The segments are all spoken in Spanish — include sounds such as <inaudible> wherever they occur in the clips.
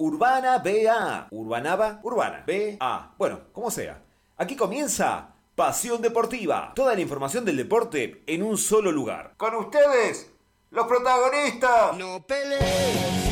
Urbana BA. Urbanaba, Urbana BA. Bueno, como sea. Aquí comienza Pasión Deportiva. Toda la información del deporte en un solo lugar. Con ustedes, los protagonistas. No pelees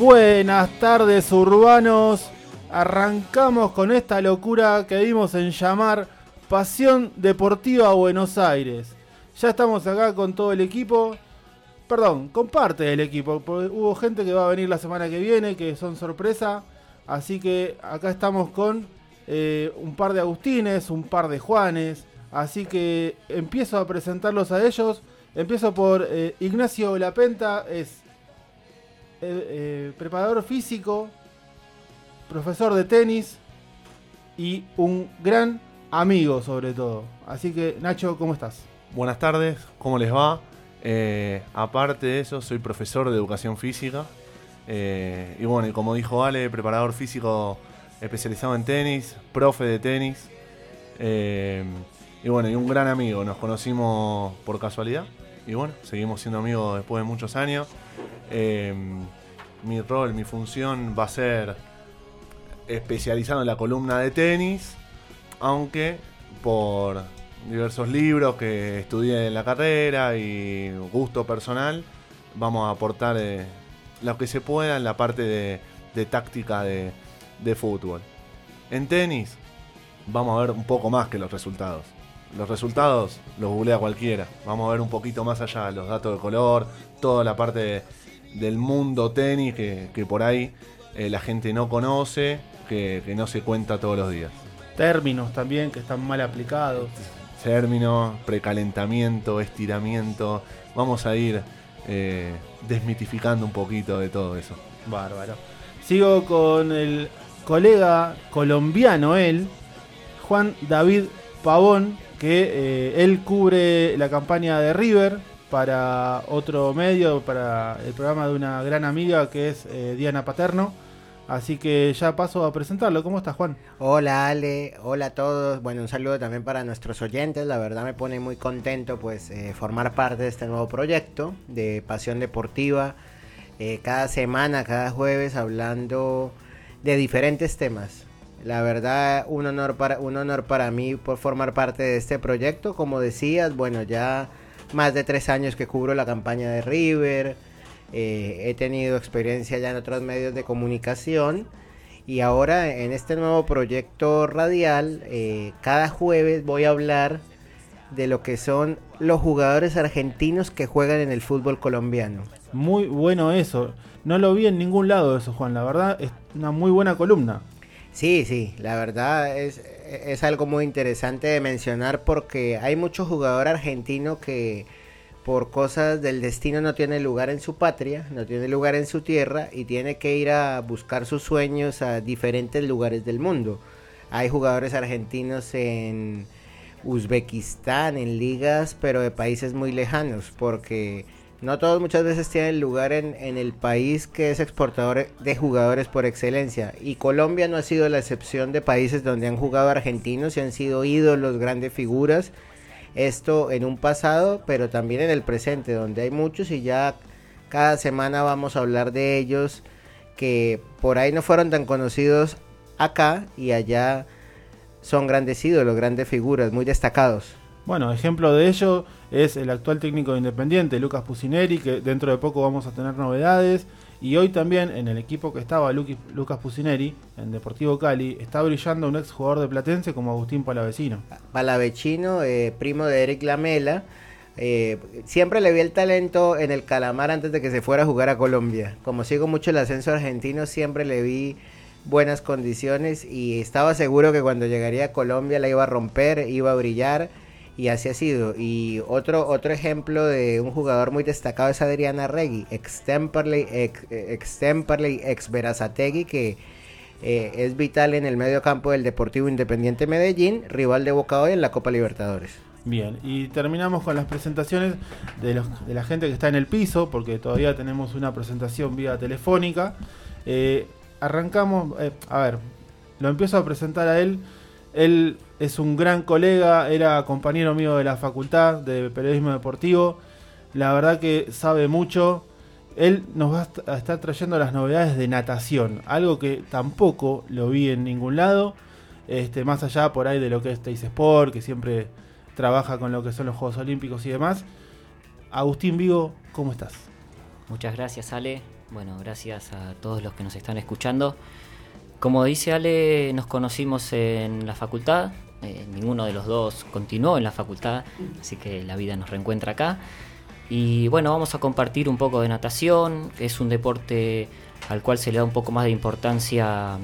Buenas tardes urbanos, arrancamos con esta locura que dimos en llamar Pasión Deportiva Buenos Aires. Ya estamos acá con todo el equipo, perdón, con parte del equipo, hubo gente que va a venir la semana que viene, que son sorpresa, así que acá estamos con eh, un par de Agustines, un par de Juanes, así que empiezo a presentarlos a ellos. Empiezo por eh, Ignacio Lapenta, es eh, preparador físico, profesor de tenis y un gran amigo sobre todo. Así que Nacho, ¿cómo estás? Buenas tardes, ¿cómo les va? Eh, aparte de eso, soy profesor de educación física. Eh, y bueno, y como dijo Ale, preparador físico especializado en tenis, profe de tenis. Y bueno, y un gran amigo. Nos conocimos por casualidad. Y bueno, seguimos siendo amigos después de muchos años. Eh, mi rol, mi función va a ser especializado en la columna de tenis. Aunque por diversos libros que estudié en la carrera y gusto personal, vamos a aportar eh, lo que se pueda en la parte de, táctica de, de fútbol. En tenis, vamos a ver un poco más que los resultados. Los resultados los googlea cualquiera. Vamos a ver un poquito más allá, los datos de color, toda la parte de- del mundo tenis que, que por ahí eh, la gente no conoce, que, que no se cuenta todos los días. Términos también que están mal aplicados. término, precalentamiento, estiramiento. Vamos a ir eh, desmitificando un poquito de todo eso. Bárbaro. Sigo con el colega colombiano, él, Juan David Pavón, que eh, él cubre la campaña de River para otro medio, para el programa de una gran amiga que es eh, Diana Paterno. Así que ya paso a presentarlo. ¿Cómo estás, Juan? Hola Ale, hola a todos. Bueno, un saludo también para nuestros oyentes. La verdad me pone muy contento pues eh, formar parte de este nuevo proyecto de Pasión Deportiva. Eh, cada semana, cada jueves hablando de diferentes temas. La verdad, un honor para un honor para mí por formar parte de este proyecto. Como decías, bueno, ya más de tres años que cubro la campaña de River. Eh, he tenido experiencia ya en otros medios de comunicación. Y ahora en este nuevo proyecto radial, eh, cada jueves voy a hablar de lo que son los jugadores argentinos que juegan en el fútbol colombiano. Muy bueno eso. No lo vi en ningún lado eso, Juan. La verdad es una muy buena columna. Sí, sí, la verdad es, es algo muy interesante de mencionar porque hay mucho jugador argentino que por cosas del destino no tiene lugar en su patria, no tiene lugar en su tierra y tiene que ir a buscar sus sueños a diferentes lugares del mundo. Hay jugadores argentinos en Uzbekistán, en ligas, pero de países muy lejanos, porque no todos muchas veces tienen lugar en, en el país que es exportador de jugadores por excelencia. Y Colombia no ha sido la excepción de países donde han jugado argentinos y han sido ídolos, grandes figuras. Esto en un pasado, pero también en el presente, donde hay muchos y ya cada semana vamos a hablar de ellos que por ahí no fueron tan conocidos acá y allá son grandes ídolos, grandes figuras, muy destacados. Bueno, ejemplo de ello es el actual técnico de Independiente, Lucas Pusineri, que dentro de poco vamos a tener novedades. Y hoy también en el equipo que estaba Lucas Pusineri, en Deportivo Cali, está brillando un ex jugador de Platense como Agustín Palavecino. Palavecino, eh, primo de Eric Lamela. eh, siempre le vi el talento en el Calamar antes de que se fuera a jugar a Colombia. Como sigo mucho el ascenso argentino, siempre le vi buenas condiciones y estaba seguro que cuando llegaría a Colombia la iba a romper, iba a brillar y así ha sido. Y otro, otro ejemplo de un jugador muy destacado es Adriana Regui, ex Temperley, ex, que eh, es vital en el medio campo del Deportivo Independiente Medellín, rival de Boca hoy en la Copa Libertadores. Bien, y terminamos con las presentaciones de la gente que está en el piso, porque todavía tenemos una presentación vía telefónica. Eh, arrancamos, eh, a ver, lo empiezo a presentar a él. Él es un gran colega, era compañero mío de la facultad de periodismo deportivo. La verdad que sabe mucho. Él nos va a est- a estar trayendo las novedades de natación, algo que tampoco lo vi en ningún lado. Este, más allá por ahí de lo que es Teis Sport, que siempre trabaja con lo que son los Juegos Olímpicos y demás. Agustín Vigo, ¿cómo estás? Muchas gracias Ale, bueno, gracias a todos los que nos están escuchando. Como dice Ale, nos conocimos en la facultad, eh, ninguno de los dos continuó en la facultad, así que la vida nos reencuentra acá. Y bueno, vamos a compartir un poco de natación, es un deporte al cual se le da un poco más de importancia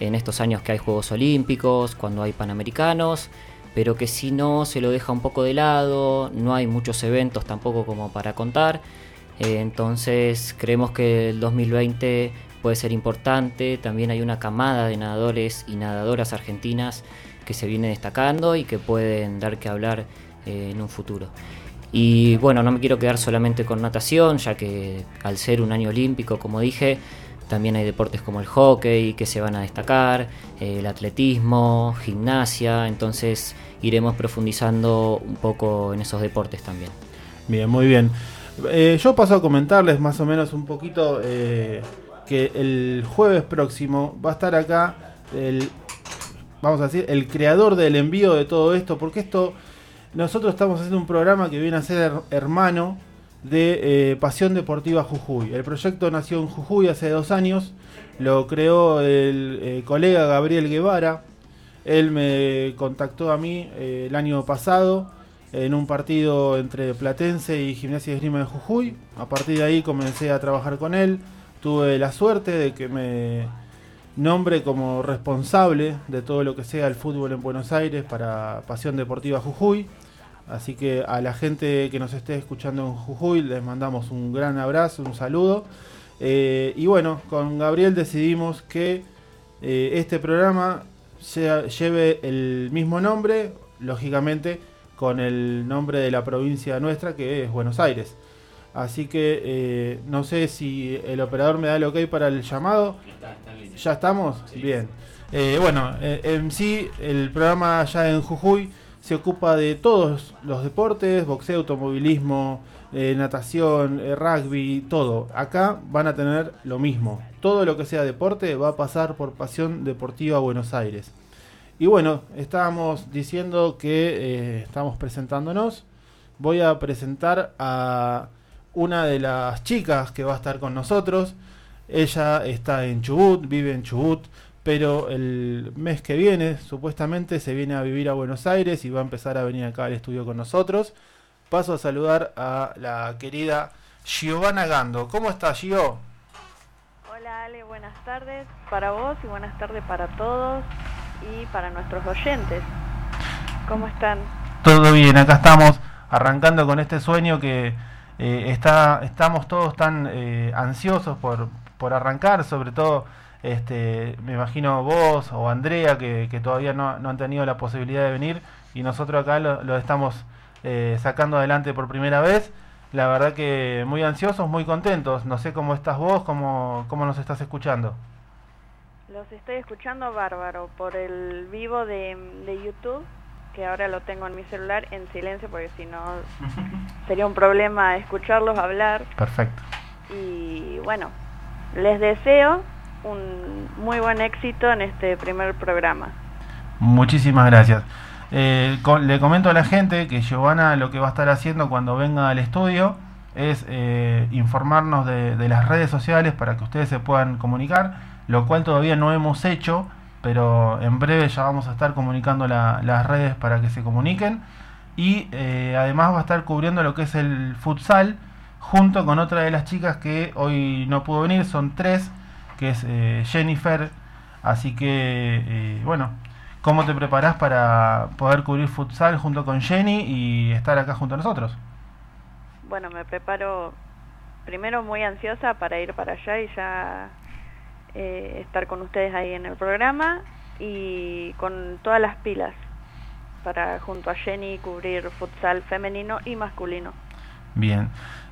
en estos años que hay Juegos Olímpicos, cuando hay Panamericanos, pero que si no se lo deja un poco de lado, no hay muchos eventos tampoco como para contar. Eh, entonces creemos que el 2020 puede ser importante, también hay una camada de nadadores y nadadoras argentinas que se viene destacando y que pueden dar que hablar eh, en un futuro. Y bueno, no me quiero quedar solamente con natación, ya que al ser un año olímpico, como dije, también hay deportes como el hockey que se van a destacar, eh, el atletismo, gimnasia, entonces iremos profundizando un poco en esos deportes también. Bien, muy bien. Eh, yo paso a comentarles más o menos un poquito que el jueves próximo va a estar acá el, vamos a decir, el creador del envío de todo esto, porque esto, nosotros estamos haciendo un programa que viene a ser her- hermano de eh, Pasión Deportiva Jujuy. El proyecto nació en Jujuy hace dos años, lo creó el eh, colega Gabriel Guevara, él me contactó a mí eh, el año pasado en un partido entre Platense y Gimnasia de Esgrima de Jujuy. A partir de ahí comencé a trabajar con él. Tuve la suerte de que me nombre como responsable de todo lo que sea el fútbol en Buenos Aires para Pasión Deportiva Jujuy. Así que a la gente que nos esté escuchando en Jujuy les mandamos un gran abrazo, un saludo. Eh, y bueno, con Gabriel decidimos que eh, este programa lleve el mismo nombre, lógicamente con el nombre de la provincia nuestra que es Buenos Aires. Así que eh, no sé si el operador me da el ok para el llamado. ¿Ya estamos? Bien. Eh, bueno, eh, en sí el programa allá en Jujuy se ocupa de todos los deportes, boxeo, automovilismo, eh, natación, rugby, todo. Acá van a tener lo mismo. Todo lo que sea deporte va a pasar por Pasión Deportiva Buenos Aires. Y bueno, estábamos diciendo que estamos presentándonos. Voy a presentar a una de las chicas que va a estar con nosotros. Ella está en Chubut, vive en Chubut, pero el mes que viene supuestamente se viene a vivir a Buenos Aires y va a empezar a venir acá al estudio con nosotros. Paso a saludar a la querida Giovanna Gando. ¿Cómo estás, Gio? Hola Ale, buenas tardes para vos y buenas tardes para todos y para nuestros oyentes. ¿Cómo están? Todo bien, acá estamos arrancando con este sueño que eh, está, estamos todos tan eh, ansiosos por, por arrancar, sobre todo este, me imagino vos o Andrea que, que todavía no, no han tenido la posibilidad de venir y nosotros acá lo, estamos eh, sacando adelante por primera vez. La verdad que muy ansiosos, muy contentos. No sé cómo estás vos, cómo, cómo nos estás escuchando. Los estoy escuchando bárbaro por el vivo de, de YouTube, que ahora lo tengo en mi celular en silencio porque si no sería un problema escucharlos hablar. Perfecto. Y bueno, les deseo un muy buen éxito en este primer programa. Muchísimas gracias. Eh, co- le comento a la gente que Giovanna lo que va a estar haciendo cuando venga al estudio es eh, informarnos de, de las redes sociales para que ustedes se puedan comunicar, lo cual todavía no hemos hecho, pero en breve ya vamos a estar comunicando la- las redes para que se comuniquen. Y eh, además va a estar cubriendo lo que es el futsal junto con otra de las chicas que hoy no pudo venir, son tres, que es eh, Jennifer. Así que, eh, bueno, ¿cómo te preparás para poder cubrir futsal junto con Jenny y estar acá junto a nosotros? Bueno, me preparo primero muy ansiosa para ir para allá y ya eh, estar con ustedes ahí en el programa y con todas las pilas para junto a Jenny cubrir futsal femenino y masculino. Bien.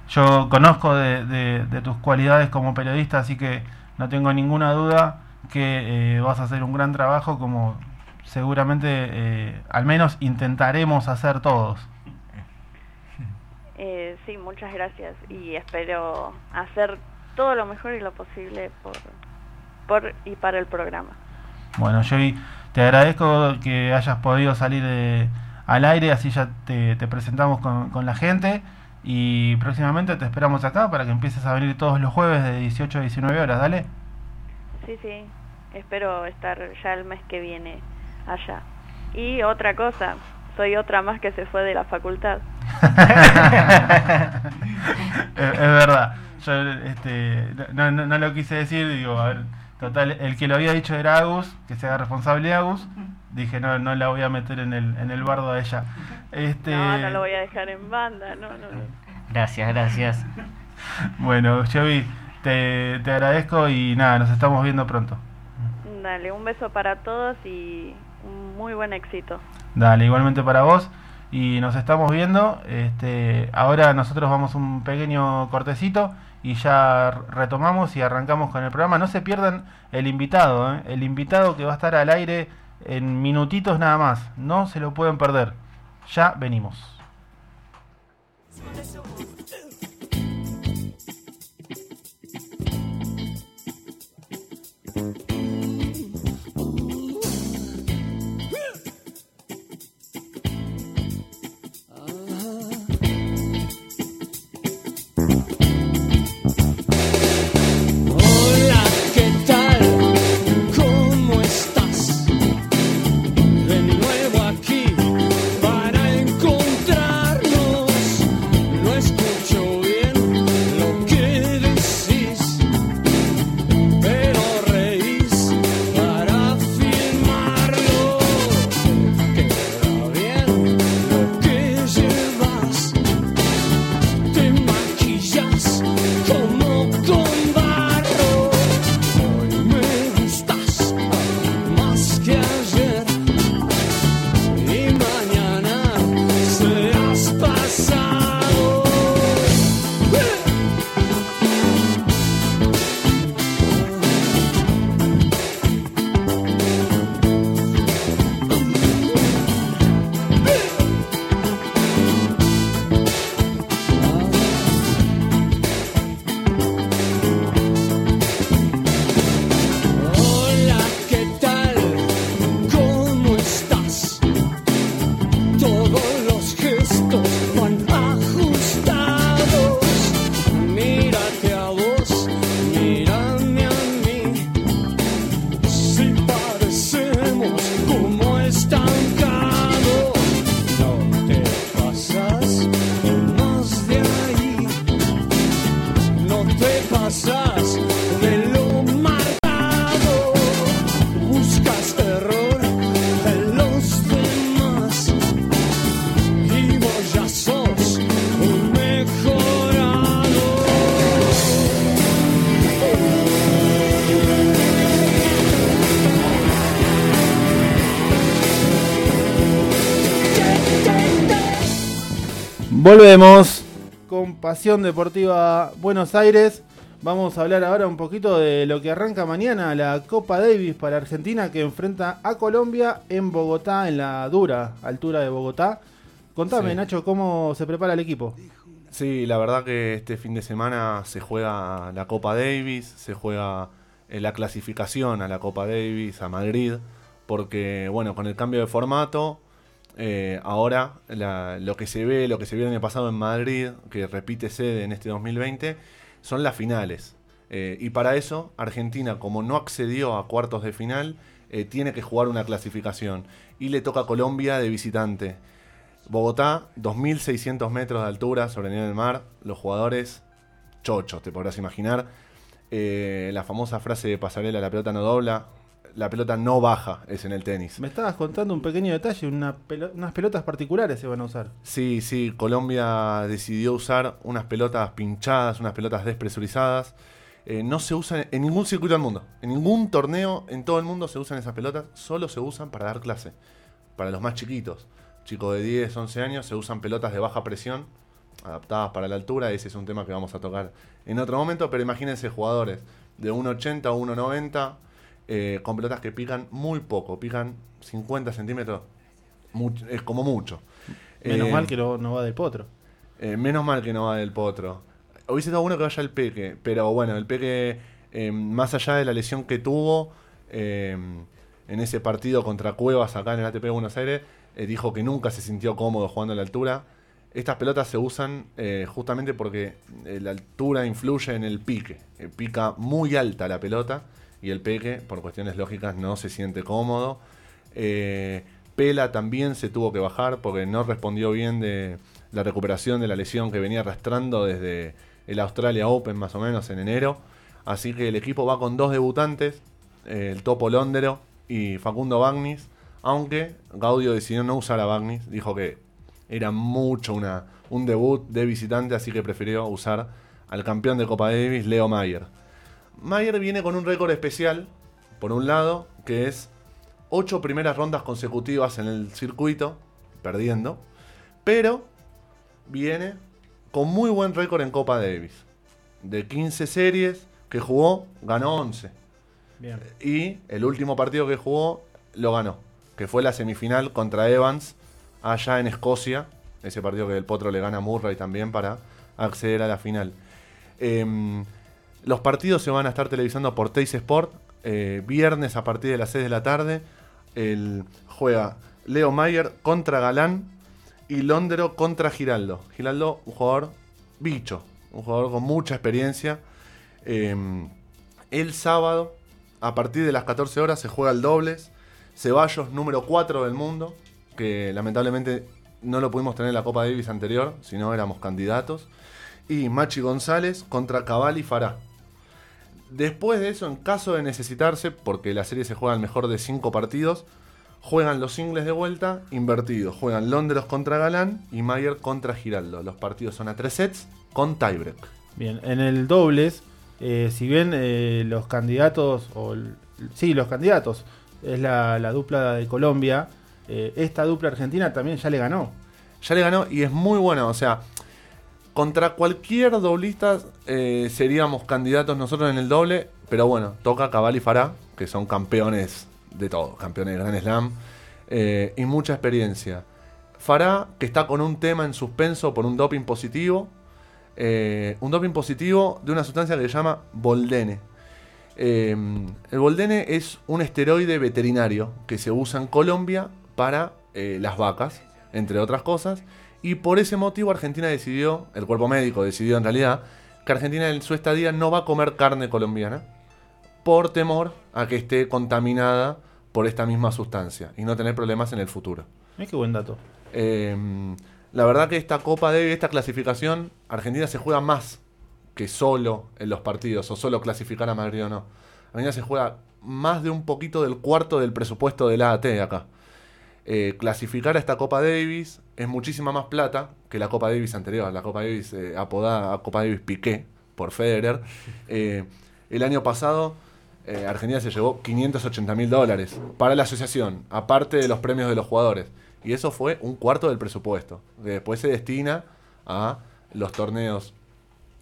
Yo conozco de, de- de tus cualidades como periodista, así que no tengo ninguna duda que eh, vas a hacer un gran trabajo como seguramente eh, al menos intentaremos hacer todos. Eh, sí, muchas gracias y espero hacer todo lo mejor y lo posible por, por y para el programa. Bueno, Joey, te agradezco que hayas podido salir de- al aire, así ya te, te presentamos con, con la gente y próximamente te esperamos acá para que empieces a venir todos los jueves de 18 a 19 horas, dale. Sí, sí, espero estar ya el mes que viene allá. Y otra cosa, soy otra más que se fue de la facultad. <laughs> es, es verdad. Yo este, no, no- no lo quise decir, digo, a ver, total, el que lo había dicho era Agus, que se haga responsable Agus. Dije, no, no la voy a meter en el, en el bardo a ella. Este, No, no lo voy a dejar en banda, no, no. Gracias, gracias. <laughs> Bueno, Joey, te, te agradezco y nada, nos estamos viendo pronto. Dale, un beso para todos y un muy buen éxito. Dale, igualmente para vos. Y nos estamos viendo. Este, ahora nosotros vamos un pequeño cortecito y ya retomamos y arrancamos con el programa. No se pierdan el invitado, ¿eh? el invitado que va a estar al aire en minutitos nada más. No se lo pueden perder. Ya venimos. Volvemos con Pasión Deportiva Buenos Aires. Vamos a hablar ahora un poquito de lo que arranca mañana la Copa Davis para Argentina que enfrenta a Colombia en Bogotá, en la dura altura de Bogotá. Contame, Sí. Nacho, cómo se prepara el equipo. Sí, la verdad que este fin de semana se juega la Copa Davis, se juega eh, la clasificación a la Copa Davis, a Madrid, porque bueno, con el cambio de formato, eh, ahora lo que se ve, lo que se vio el año pasado en Madrid, que repite sede en este 2020, son las finales. Eh, y para eso, Argentina, como no accedió a cuartos de final, eh, tiene que jugar una clasificación. Y le toca a Colombia de visitante. Bogotá, 2.600 metros de altura sobre el nivel del mar. Los jugadores chochos, te podrás imaginar. La famosa frase de pasarela, la pelota no dobla, la pelota no baja, es en el tenis. Me estabas contando un pequeño detalle, una unas pelotas particulares se van a usar. Sí, sí, Colombia decidió usar unas pelotas pinchadas, unas pelotas despresurizadas. eh, no se usan en ningún circuito del mundo. En ningún torneo en todo el mundo se usan esas pelotas. Solo se usan para dar clase. Para los más chiquitos. Chicos de 10, 11 años se usan pelotas de baja presión. Adaptadas para la altura. Ese es un tema que vamos a tocar en otro momento. Pero imagínense jugadores de 1,80 o 1,90. Eh, con pelotas que pican muy poco. Pican 50 centímetros. mucho- es como mucho. Menos Eh, mal que no, no va del potro. eh, menos mal que no va del potro. Hubiese estado bueno que vaya el Peque, pero bueno, el Peque, eh, más allá de la lesión que tuvo eh, en ese partido contra Cuevas acá en el ATP de Buenos Aires, eh, dijo que nunca se sintió cómodo jugando a la altura. Estas pelotas se usan eh, justamente porque eh, la altura influye en el pique. Eh, pica muy alta la pelota y el Peque, por cuestiones lógicas, no se siente cómodo. Eh, Pela también se tuvo que bajar porque no respondió bien de la recuperación de la lesión que venía arrastrando desde el Australia Open más o menos en enero. Así que el equipo va con dos debutantes, eh, el Topo Londero y Facundo Bagnis, aunque Gaudio decidió no usar a Bagnis, dijo que era mucho una, un debut de visitante, así que prefirió usar al campeón de Copa Davis, Leo Mayer. Mayer viene con un récord especial, por un lado, que es ocho primeras rondas consecutivas en el circuito, perdiendo, pero viene con muy buen récord en Copa Davis. De 15 series que jugó, ganó 11. Bien. Y el último partido que jugó, lo ganó. Que fue la semifinal contra Evans, allá en Escocia. Ese partido que el Potro le gana a Murray también para acceder a la final. Em, los partidos se van a estar televisando por Teis Sport. eh, viernes a partir de las 6 de la tarde. El, juega Leo Mayer contra Galán y Londero contra Giraldo. Giraldo, un jugador bicho, un jugador con mucha experiencia. Em, el sábado, a partir de las 14 horas, se juega el dobles. Ceballos, número 4 del mundo, que lamentablemente no lo pudimos tener en la Copa Davis anterior, si no éramos candidatos. Y Machi González contra Cabal y Fará. Después de eso, en caso de necesitarse, porque la serie se juega al mejor de 5 partidos, juegan los singles de vuelta invertidos. Juegan Londres contra Galán y Mayer contra Giraldo. Los partidos son a 3 sets con tiebreak. Bien, en el dobles, eh, si bien eh, los candidatos, o sí, los candidatos, es la, la dupla de Colombia, eh, esta dupla argentina también ya le ganó. ya le ganó y es muy buena. O sea, contra cualquier doblista eh, seríamos candidatos nosotros en el doble. Pero bueno, toca Cabal y Fará, que son campeones de todo, campeones de Grand Slam eh, y mucha experiencia. Fará, que está con un tema en suspenso por un doping positivo. eh, un doping positivo de una sustancia que se llama Boldene. El Boldene es un esteroide veterinario que se usa en Colombia para las vacas, entre otras cosas. Y por ese motivo Argentina decidió, el cuerpo médico decidió en realidad, que Argentina en su estadía no va a comer carne colombiana por temor a que esté contaminada por esta misma sustancia y no tener problemas en el futuro. Mira qué buen dato. Eh, la verdad que esta Copa de esta clasificación, Argentina se juega más que solo en los partidos o solo clasificar a Madrid o no. Argentina se juega más de un poquito del cuarto del presupuesto del AAT acá. Eh, clasificar a esta Copa Davis es muchísima más plata que la Copa Davis anterior. La Copa Davis eh, apodada Copa Davis Piqué por Federer. <laughs> Eh, el año pasado Argentina se llevó 580 mil dólares para la asociación, aparte de los premios de los jugadores. Y eso fue un cuarto del presupuesto, que después se destina a los torneos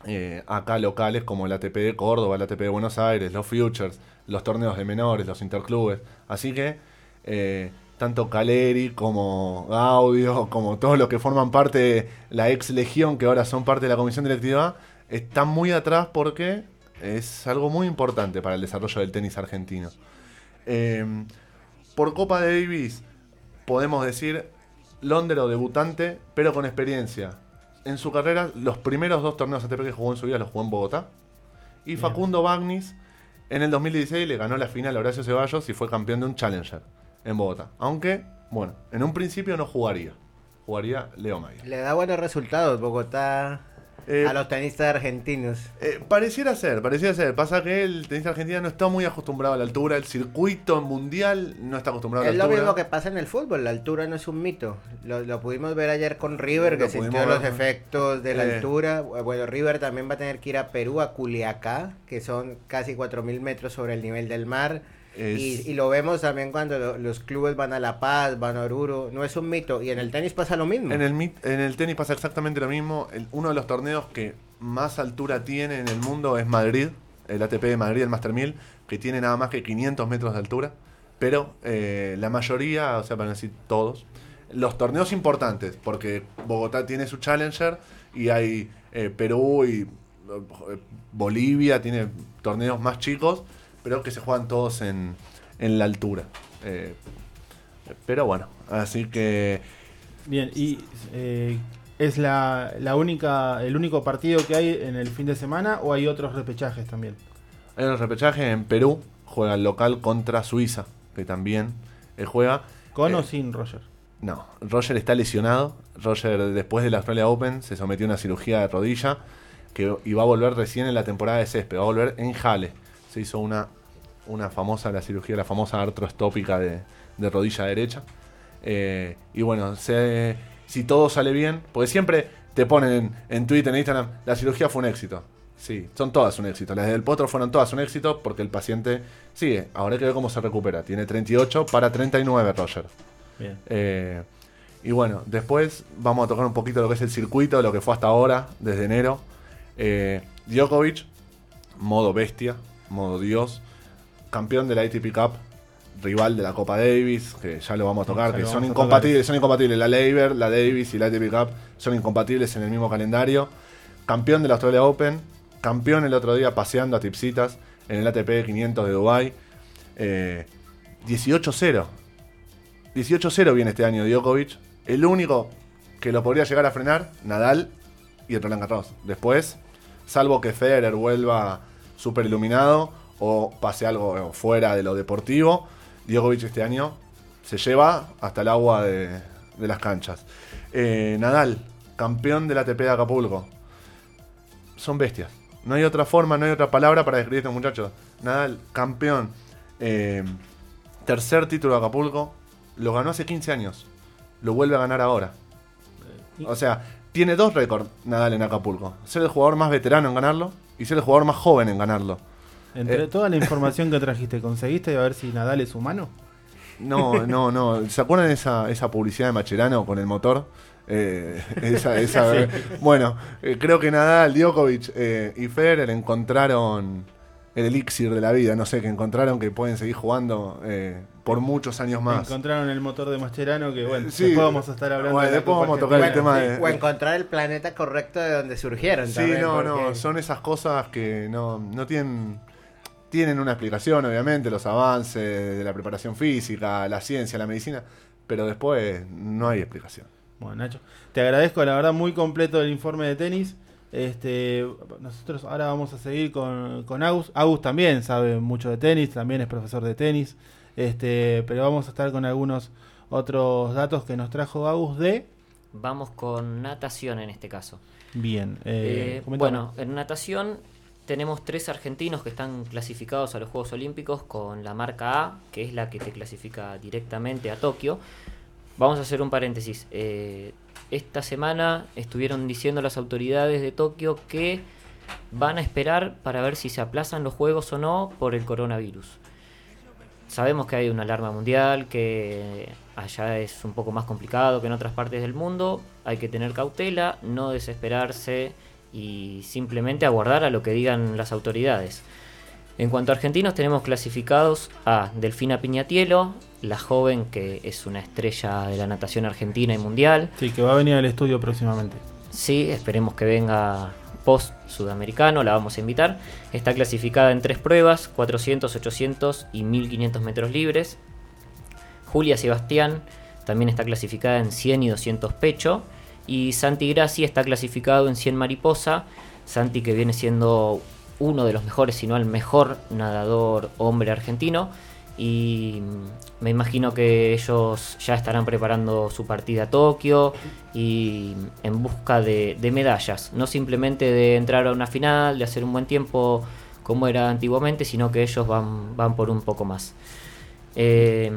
eh, acá locales como el ATP de Córdoba, el ATP de Buenos Aires, los Futures, los torneos de menores, los interclubes. Así que eh, tanto Caleri como Gaudio, como todos los que forman parte de la ex Legión, que ahora son parte de la comisión directiva, están muy atrás porque es algo muy importante para el desarrollo del tenis argentino. Eh, por Copa de Davis podemos decir Londero debutante, pero con experiencia. En su carrera, los primeros dos torneos ATP que jugó en su vida los jugó en Bogotá. Y Facundo Bagnis, en el 2016 le ganó la final a Horacio Ceballos y fue campeón de un Challenger en Bogotá. Aunque, bueno, en un principio no jugaría. Jugaría Leo Mayer. Le da buenos resultados. Bogotá Eh, a los tenistas argentinos. Eh, pareciera ser, pareciera ser. Pasa que el tenista argentino no está muy acostumbrado a la altura. El circuito mundial no está acostumbrado a Es la lo altura. mismo que pasa en el fútbol, la altura no es un mito. Lo, lo pudimos ver ayer con River, Lo que sintió los efectos de la Eh. altura. Bueno, River también va a tener que ir a Perú, a Culiacá, que son casi 4.000 metros sobre el nivel del mar. Es- Y, y lo vemos también cuando lo- los clubes van a La Paz, van a Oruro. No es un mito. Y en el tenis pasa lo mismo. En el, en el tenis pasa exactamente lo mismo. El- uno de los torneos que más altura tiene en el mundo es Madrid, el ATP de Madrid, el Master 1000, que tiene nada más que 500 metros de altura. Pero eh, la mayoría, o sea, para decir todos, los torneos importantes, porque Bogotá tiene su Challenger y hay eh, Perú y eh, Bolivia tiene torneos más chicos, pero que se juegan todos en, en la altura. Eh, pero bueno, así que Bien, y eh, ¿es la, la única, el único partido que hay en el fin de semana o hay otros repechajes también? En el repechaje en Perú juega el local contra Suiza, que también eh, juega. ¿Con o sin Roger? No, Roger está lesionado. Roger después del Australia Open se sometió a una cirugía de rodilla que, y va a volver recién en la temporada de césped, va a volver en Jale. Se hizo una, una famosa, la cirugía, la famosa artrostópica de, de rodilla derecha. Eh, y bueno, se- si todo sale bien, porque siempre te ponen en, en Twitter, en Instagram, la cirugía fue un éxito. Sí, son todas un éxito. Las del Potro fueron todas un éxito porque el paciente sigue. Ahora hay que ver cómo se recupera. Tiene 38 para 39, Roger. Bien. Eh, y bueno, después vamos a tocar un poquito lo que es el circuito, lo que fue hasta ahora, desde enero. Eh, Djokovic, modo bestia, modo dios, campeón de la ATP Cup, rival de la Copa Davis, que ya lo vamos a tocar, que son incompatibles, son incompatibles. La Laver, la Davis y la ATP Cup son incompatibles en el mismo calendario. Campeón de la Australia Open, campeón el otro día paseando a Tipsitas en el ATP 500 de Dubai. Eh, 18-0. 18-0 viene este año Djokovic. El único que lo podría llegar a frenar, Nadal y el Roland Garros. Después, salvo que Federer vuelva super iluminado o pase algo eh, fuera de lo deportivo, Djokovic este año se lleva hasta el agua de, de las canchas. Eh, Nadal, campeón del ATP de Acapulco. Son bestias. No hay otra forma, no hay otra palabra para describir a estos muchachos. Nadal, campeón. Eh, tercer título de Acapulco. Lo ganó hace 15 años. Lo vuelve a ganar ahora. O sea, tiene dos récords Nadal en Acapulco. Ser el jugador más veterano en ganarlo y ser el jugador más joven en ganarlo. Entre Eh. toda la <laughs> información que trajiste, ¿conseguiste a ver si Nadal es humano? No, no, no. ¿Se acuerdan de esa, esa publicidad de Macherano con el motor? Eh, esa, esa, <laughs> Bueno, eh, creo que Nadal, Djokovic eh, y Federer encontraron el elixir de la vida. No sé, que encontraron que pueden seguir jugando eh, por muchos años más. Encontraron el motor de Mascherano que, bueno, Sí. después vamos a estar hablando Bueno, de la después vamos a tocar el tema de- O encontrar el planeta correcto de donde surgieron. Sí, también, no, porque- no, son esas cosas que no, no tienen, tienen una explicación, obviamente, los avances de la preparación física, la ciencia, la medicina, pero después no hay explicación. Bueno, Nacho, te agradezco, la verdad, muy completo el informe de tenis. Este, nosotros ahora vamos a seguir con, con Agus. Agus también sabe mucho de tenis, también es profesor de tenis. Este, pero vamos a estar con algunos otros datos que nos trajo Agus de. Vamos con natación en este caso. Bien, eh, Eh, bueno, en natación tenemos tres argentinos que están clasificados a los Juegos Olímpicos con la marca A, que es la que te clasifica directamente a Tokio. Vamos a hacer un paréntesis. Eh, esta semana estuvieron diciendo las autoridades de Tokio que van a esperar para ver si se aplazan los Juegos o no por el coronavirus. Sabemos que hay una alarma mundial, que allá es un poco más complicado que en otras partes del mundo. Hay que tener cautela, no desesperarse y simplemente aguardar a lo que digan las autoridades. En cuanto a argentinos, tenemos clasificados a Delfina Piñatielo, la joven que es una estrella de la natación argentina y mundial. Sí, que va a venir al estudio próximamente. Sí, esperemos que venga post sudamericano, la vamos a invitar. Está clasificada en tres pruebas, 400, 800 y 1500 metros libres. Julia Sebastián también está clasificada en 100 y 200 pecho. Y Santi Grassi está clasificado en 100 mariposa. Santi que viene siendo uno de los mejores, si no el mejor nadador hombre argentino. y me imagino que ellos ya estarán preparando su partida a Tokio y en busca de, medallas, no simplemente de entrar a una final, de hacer un buen tiempo como era antiguamente, sino que ellos van, van por un poco más. Eh,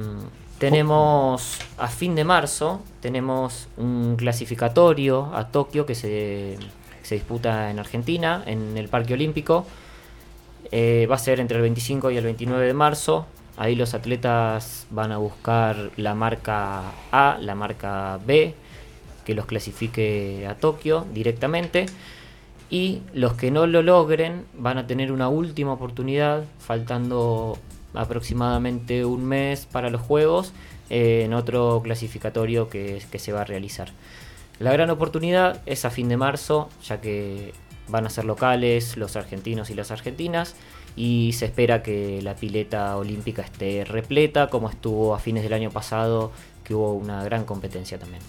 tenemos a fin de marzo, tenemos un clasificatorio a Tokio que se, se disputa en Argentina, en el Parque Olímpico. Eh, va a ser entre el 25 y el 29 de marzo. Ahí los atletas van a buscar la marca A, la marca B, que los clasifique a Tokio directamente. Y los que no lo logren van a tener una última oportunidad, faltando aproximadamente un mes para los Juegos, en otro clasificatorio que se va a realizar. La gran oportunidad es a fin de marzo, ya que van a ser locales los argentinos y las argentinas y se espera que la pileta olímpica esté repleta como estuvo a fines del año pasado que hubo una gran competencia también.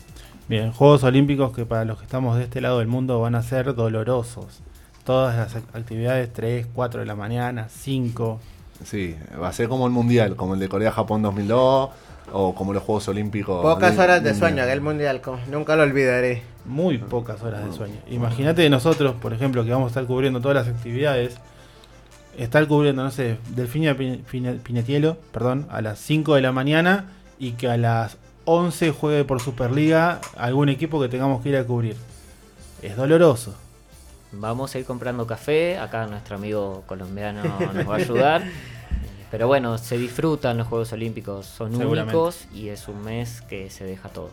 Bien, Juegos Olímpicos que para los que estamos de este lado del mundo van a ser dolorosos. Todas las ac- actividades 3, 4 de la mañana, 5. Sí, va a ser como el Mundial, como el de Corea-Japón 2002 o como los Juegos Olímpicos. Pocas del- horas de del sueño, Mundial. aquel mundial, nunca lo olvidaré. Muy pocas horas de sueño. Imagínate nosotros, por ejemplo, que vamos a estar cubriendo todas las actividades. Estar cubriendo, no sé, Pine- Pinetielo, perdón, a las 5 de la mañana y que a las 11 juegue por Superliga algún equipo que tengamos que ir a cubrir. Es doloroso. Vamos a ir comprando café, acá nuestro amigo colombiano nos va a ayudar. <laughs> Pero bueno, se disfrutan los Juegos Olímpicos, son únicos y es un mes que se deja todo.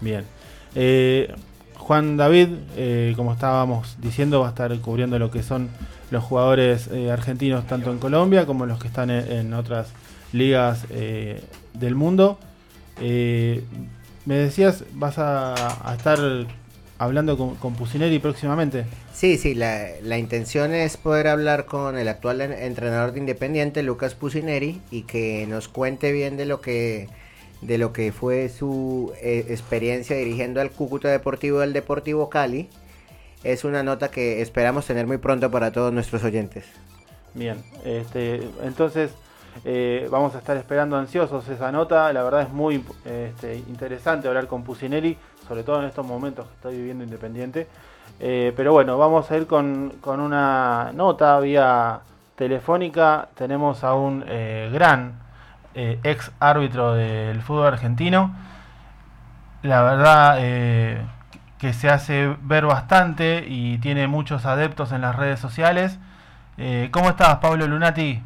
Bien. Eh, Juan David, eh, como estábamos diciendo, va a estar cubriendo lo que son los jugadores eh, argentinos tanto en Colombia como los que están en, otras ligas eh, del mundo. Eh, me decías, vas a, estar hablando con, con Pusineri próximamente. Sí, sí, la, intención es poder hablar con el actual en- entrenador de Independiente, Lucas Pusineri, y que nos cuente bien de lo que de lo que fue su eh, experiencia dirigiendo al Cúcuta Deportivo del Deportivo Cali. Es una nota que esperamos tener muy pronto para todos nuestros oyentes. Bien, este, entonces eh, vamos a estar esperando ansiosos esa nota. La verdad es muy este, interesante hablar con Pusineri, sobre todo en estos momentos que estoy viviendo independiente. Eh, pero bueno, vamos a ir con, con una nota vía telefónica. Tenemos a un gran eh, ex árbitro del fútbol argentino. La verdad eh, que se hace ver bastante y tiene muchos adeptos en las redes sociales. Eh, ¿Cómo estás, Pablo Lunati?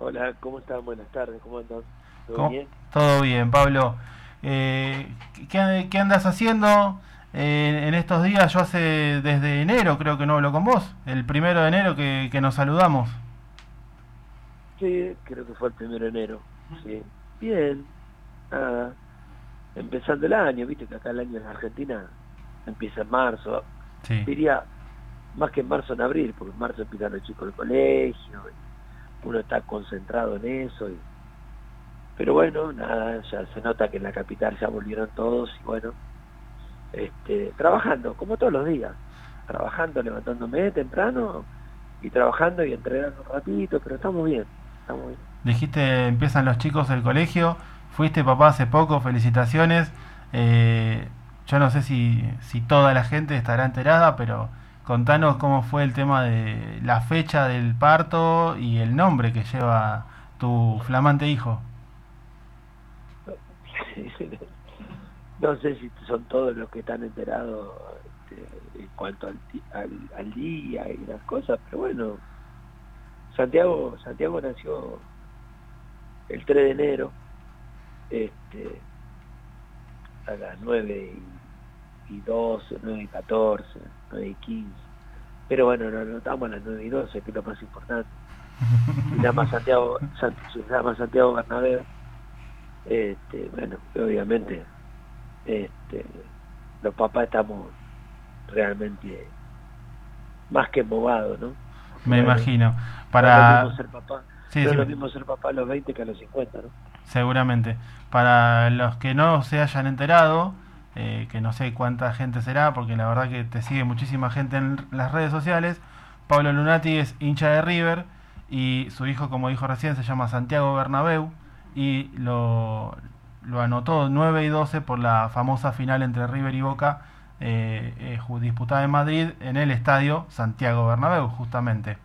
Hola, ¿cómo están? Buenas tardes, ¿cómo andan? ¿Todo ¿Cómo- bien? Todo bien, Pablo. Eh, ¿qué, qué andas haciendo en estos días? Yo hace desde enero creo que no hablo con vos. El primero de enero que, que nos saludamos. Sí, creo que fue el primero de enero. Sí. Bien, nada. Empezando el año, viste que acá el año en Argentina empieza en marzo. Sí. Diría más que en marzo, en abril, porque en marzo empiezan los chicos del colegio. uno está concentrado en eso. y- Pero bueno, nada, ya se nota que en la capital ya volvieron todos y bueno, este, trabajando, como todos los días. Trabajando, levantándome temprano y trabajando y entrenando un ratito, pero estamos bien, bien. Dijiste, empiezan los chicos del colegio. Fuiste papá hace poco, felicitaciones. Eh, yo no sé si, si toda la gente estará enterada, pero contanos cómo fue el tema de la fecha del parto y el nombre que lleva tu flamante hijo. <laughs> no sé si son todos los que están enterados este, en cuanto al, ti- al, al día y las cosas, pero bueno, Santiago, Santiago nació el 3 de enero, este, a las 9 y, y 12, 9 y 14, 9 y 15. Pero bueno, nos anotamos a las 9 y 12, que es lo más importante. Se llama Santiago, llama Santiago Bernabéu. Este, bueno, obviamente, este, los papás estamos realmente más que embobados, ¿no? Me imagino. No es Para lo mismo ser papá, Sí, no es sí. lo mismo ser papá a los 20 que a los 50, ¿no? seguramente. Para los que no se hayan enterado, eh, que no sé cuánta gente será, porque la verdad que te sigue muchísima gente en las redes sociales. Pablo Lunati es hincha de River y su hijo, como dijo recién, se llama Santiago Bernabéu y lo, lo anotó 9 y 12 por la famosa final entre River y Boca eh, eh, disputada en Madrid en el estadio Santiago Bernabéu, justamente.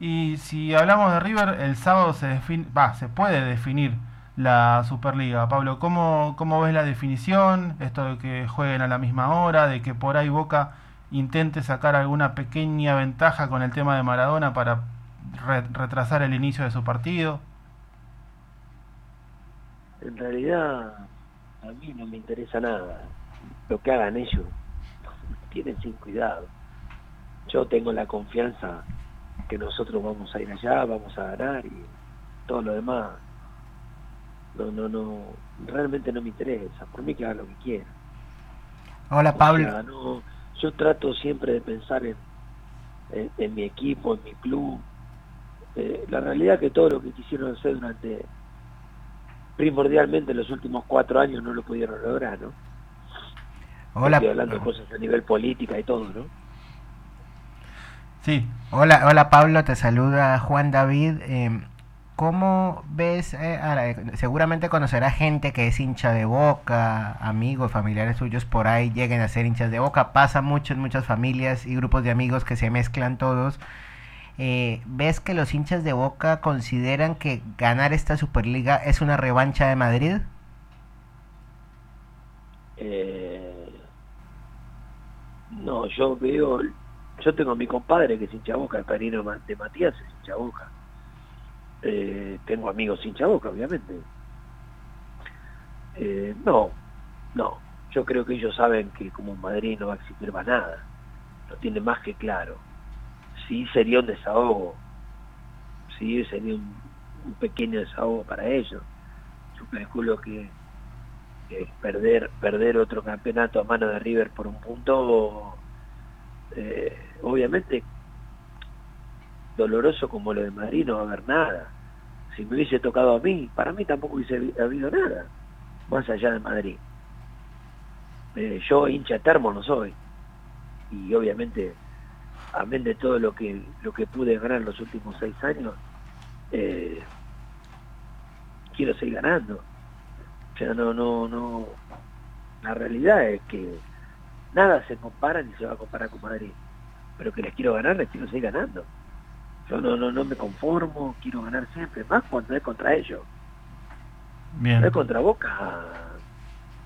Y si hablamos de River, el sábado se define, va, se puede definir la Superliga. Pablo, ¿cómo, ¿cómo ves la definición? Esto de que jueguen a la misma hora, de que por ahí Boca intente sacar alguna pequeña ventaja con el tema de Maradona para re- retrasar el inicio de su partido. En realidad, a mí no me interesa nada. Lo que hagan ellos, tienen sin cuidado. Yo tengo la confianza que nosotros vamos a ir allá, vamos a ganar y todo lo demás. No, no, no, realmente no me interesa. Por mí que hagan lo que quieran. Hola O Pablo. sea, no, yo trato siempre de pensar en, en, en mi equipo, en mi club. Eh, la realidad es que todo lo que quisieron hacer durante primordialmente los últimos cuatro años no lo pudieron lograr, ¿no? Hola, Estoy hablando de cosas a nivel política y todo, ¿no? Sí, hola, hola Pablo, te saluda Juan David. Eh, ¿Cómo ves? eh, seguramente conocerás gente que es hincha de Boca, amigos, familiares suyos por ahí lleguen a ser hinchas de Boca. Pasa mucho en muchas familias y grupos de amigos que se mezclan todos. Eh, ¿Ves que los hinchas de Boca consideran que ganar esta Superliga es una revancha de Madrid? Eh, no, yo veo, yo tengo a mi compadre que es hincha boca, el padrino de Matías es hincha boca. Eh, tengo amigos hincha boca, obviamente. Eh, no, no, yo creo que ellos saben que como en Madrid no va a existir más nada, lo tienen más que claro. Sí sería un desahogo, sí sería un, un pequeño desahogo para ellos. Yo calculo que perder perder otro campeonato a mano de River por un punto eh, obviamente doloroso como lo de Madrid no va a haber nada. Si me hubiese tocado a mí para mí tampoco hubiese habi- habido nada más allá de Madrid. Eh, yo hincha termo no soy y obviamente amén de todo lo que lo que pude ganar en los últimos seis años eh, quiero seguir ganando sea, no, no, no. La realidad es que nada se compara ni se va a comparar con Madrid. Pero que les quiero ganar, les quiero seguir ganando. Yo no, no, no me conformo, quiero ganar siempre, más cuando es contra ellos. bien. No es contra Boca.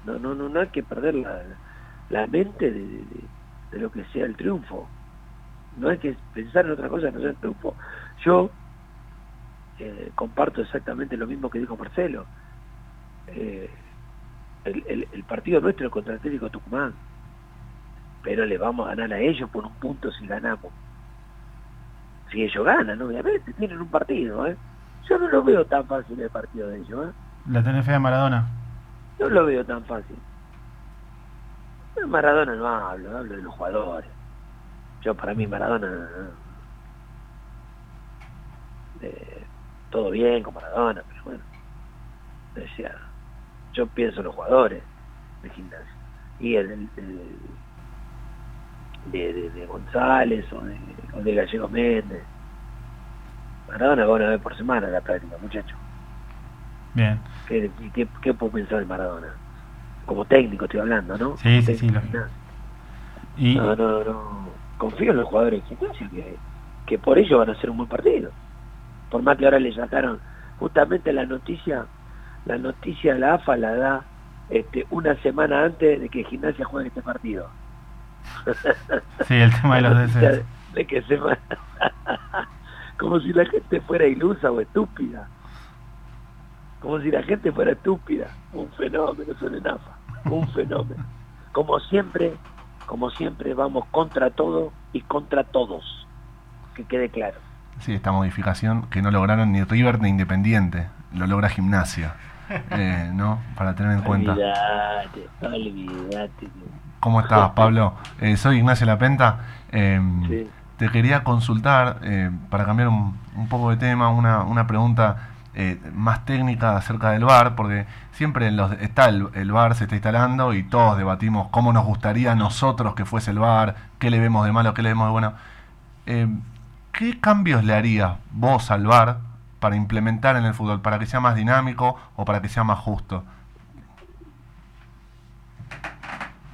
No, no, no, no hay que perder la, la mente de, de- de- de lo que sea el triunfo. No hay que pensar en otra cosa que no sea el triunfo. Yo eh, comparto exactamente lo mismo que dijo Marcelo. Eh, el, el- el partido nuestro es contra el Atlético Tucumán, pero le vamos a ganar a ellos por un punto si ganamos. Si ellos ganan, obviamente, tienen un partido. ¿eh? Yo no lo veo tan fácil el partido de ellos. ¿eh? ¿La tenés fe a Maradona? No lo veo tan fácil. De Maradona no hablo, hablo de los jugadores. Yo para mí Maradona... eh, todo bien con Maradona, pero bueno. Decía, yo pienso en los jugadores de gimnasia. Y el, el- el- de, de- de González o de, o de Gallego Méndez. Maradona va una vez por semana a la práctica, muchacho. Bien. ¿Qué, qué, qué puedo pensar de Maradona? Como técnico estoy hablando, ¿no? Sí, sí, sí, lo-. Y, No, no, no. Confío en los jugadores de gimnasia que, que por ello van a hacer un buen partido. Por más que ahora le sacaron justamente la noticia, la noticia de la AFA la da este, una semana antes de que gimnasia juegue este partido. sí, el tema de <laughs> los deseos. de, que se <laughs> como si la gente fuera ilusa o estúpida. Como si la gente fuera estúpida. Un fenómeno, son en AFA. Un <laughs> fenómeno. Como siempre, como siempre vamos contra todo y contra todos. Que quede claro. Sí, esta modificación que no lograron ni River ni Independiente, lo logra Gimnasia, <laughs> eh, ¿no? Para tener en cuenta. Olvídate. ¿Cómo estás, Pablo? Eh, soy Ignacio Lapenta. Eh, Sí. Te quería consultar, eh, para cambiar un, un poco de tema, una, una pregunta más técnica acerca del VAR, porque siempre los, está el, el VAR, se está instalando y todos debatimos cómo nos gustaría a nosotros que fuese el VAR, qué le vemos de malo, qué le vemos de bueno. Eh, ¿qué cambios le harías vos al VAR para implementar en el fútbol, para que sea más dinámico o para que sea más justo?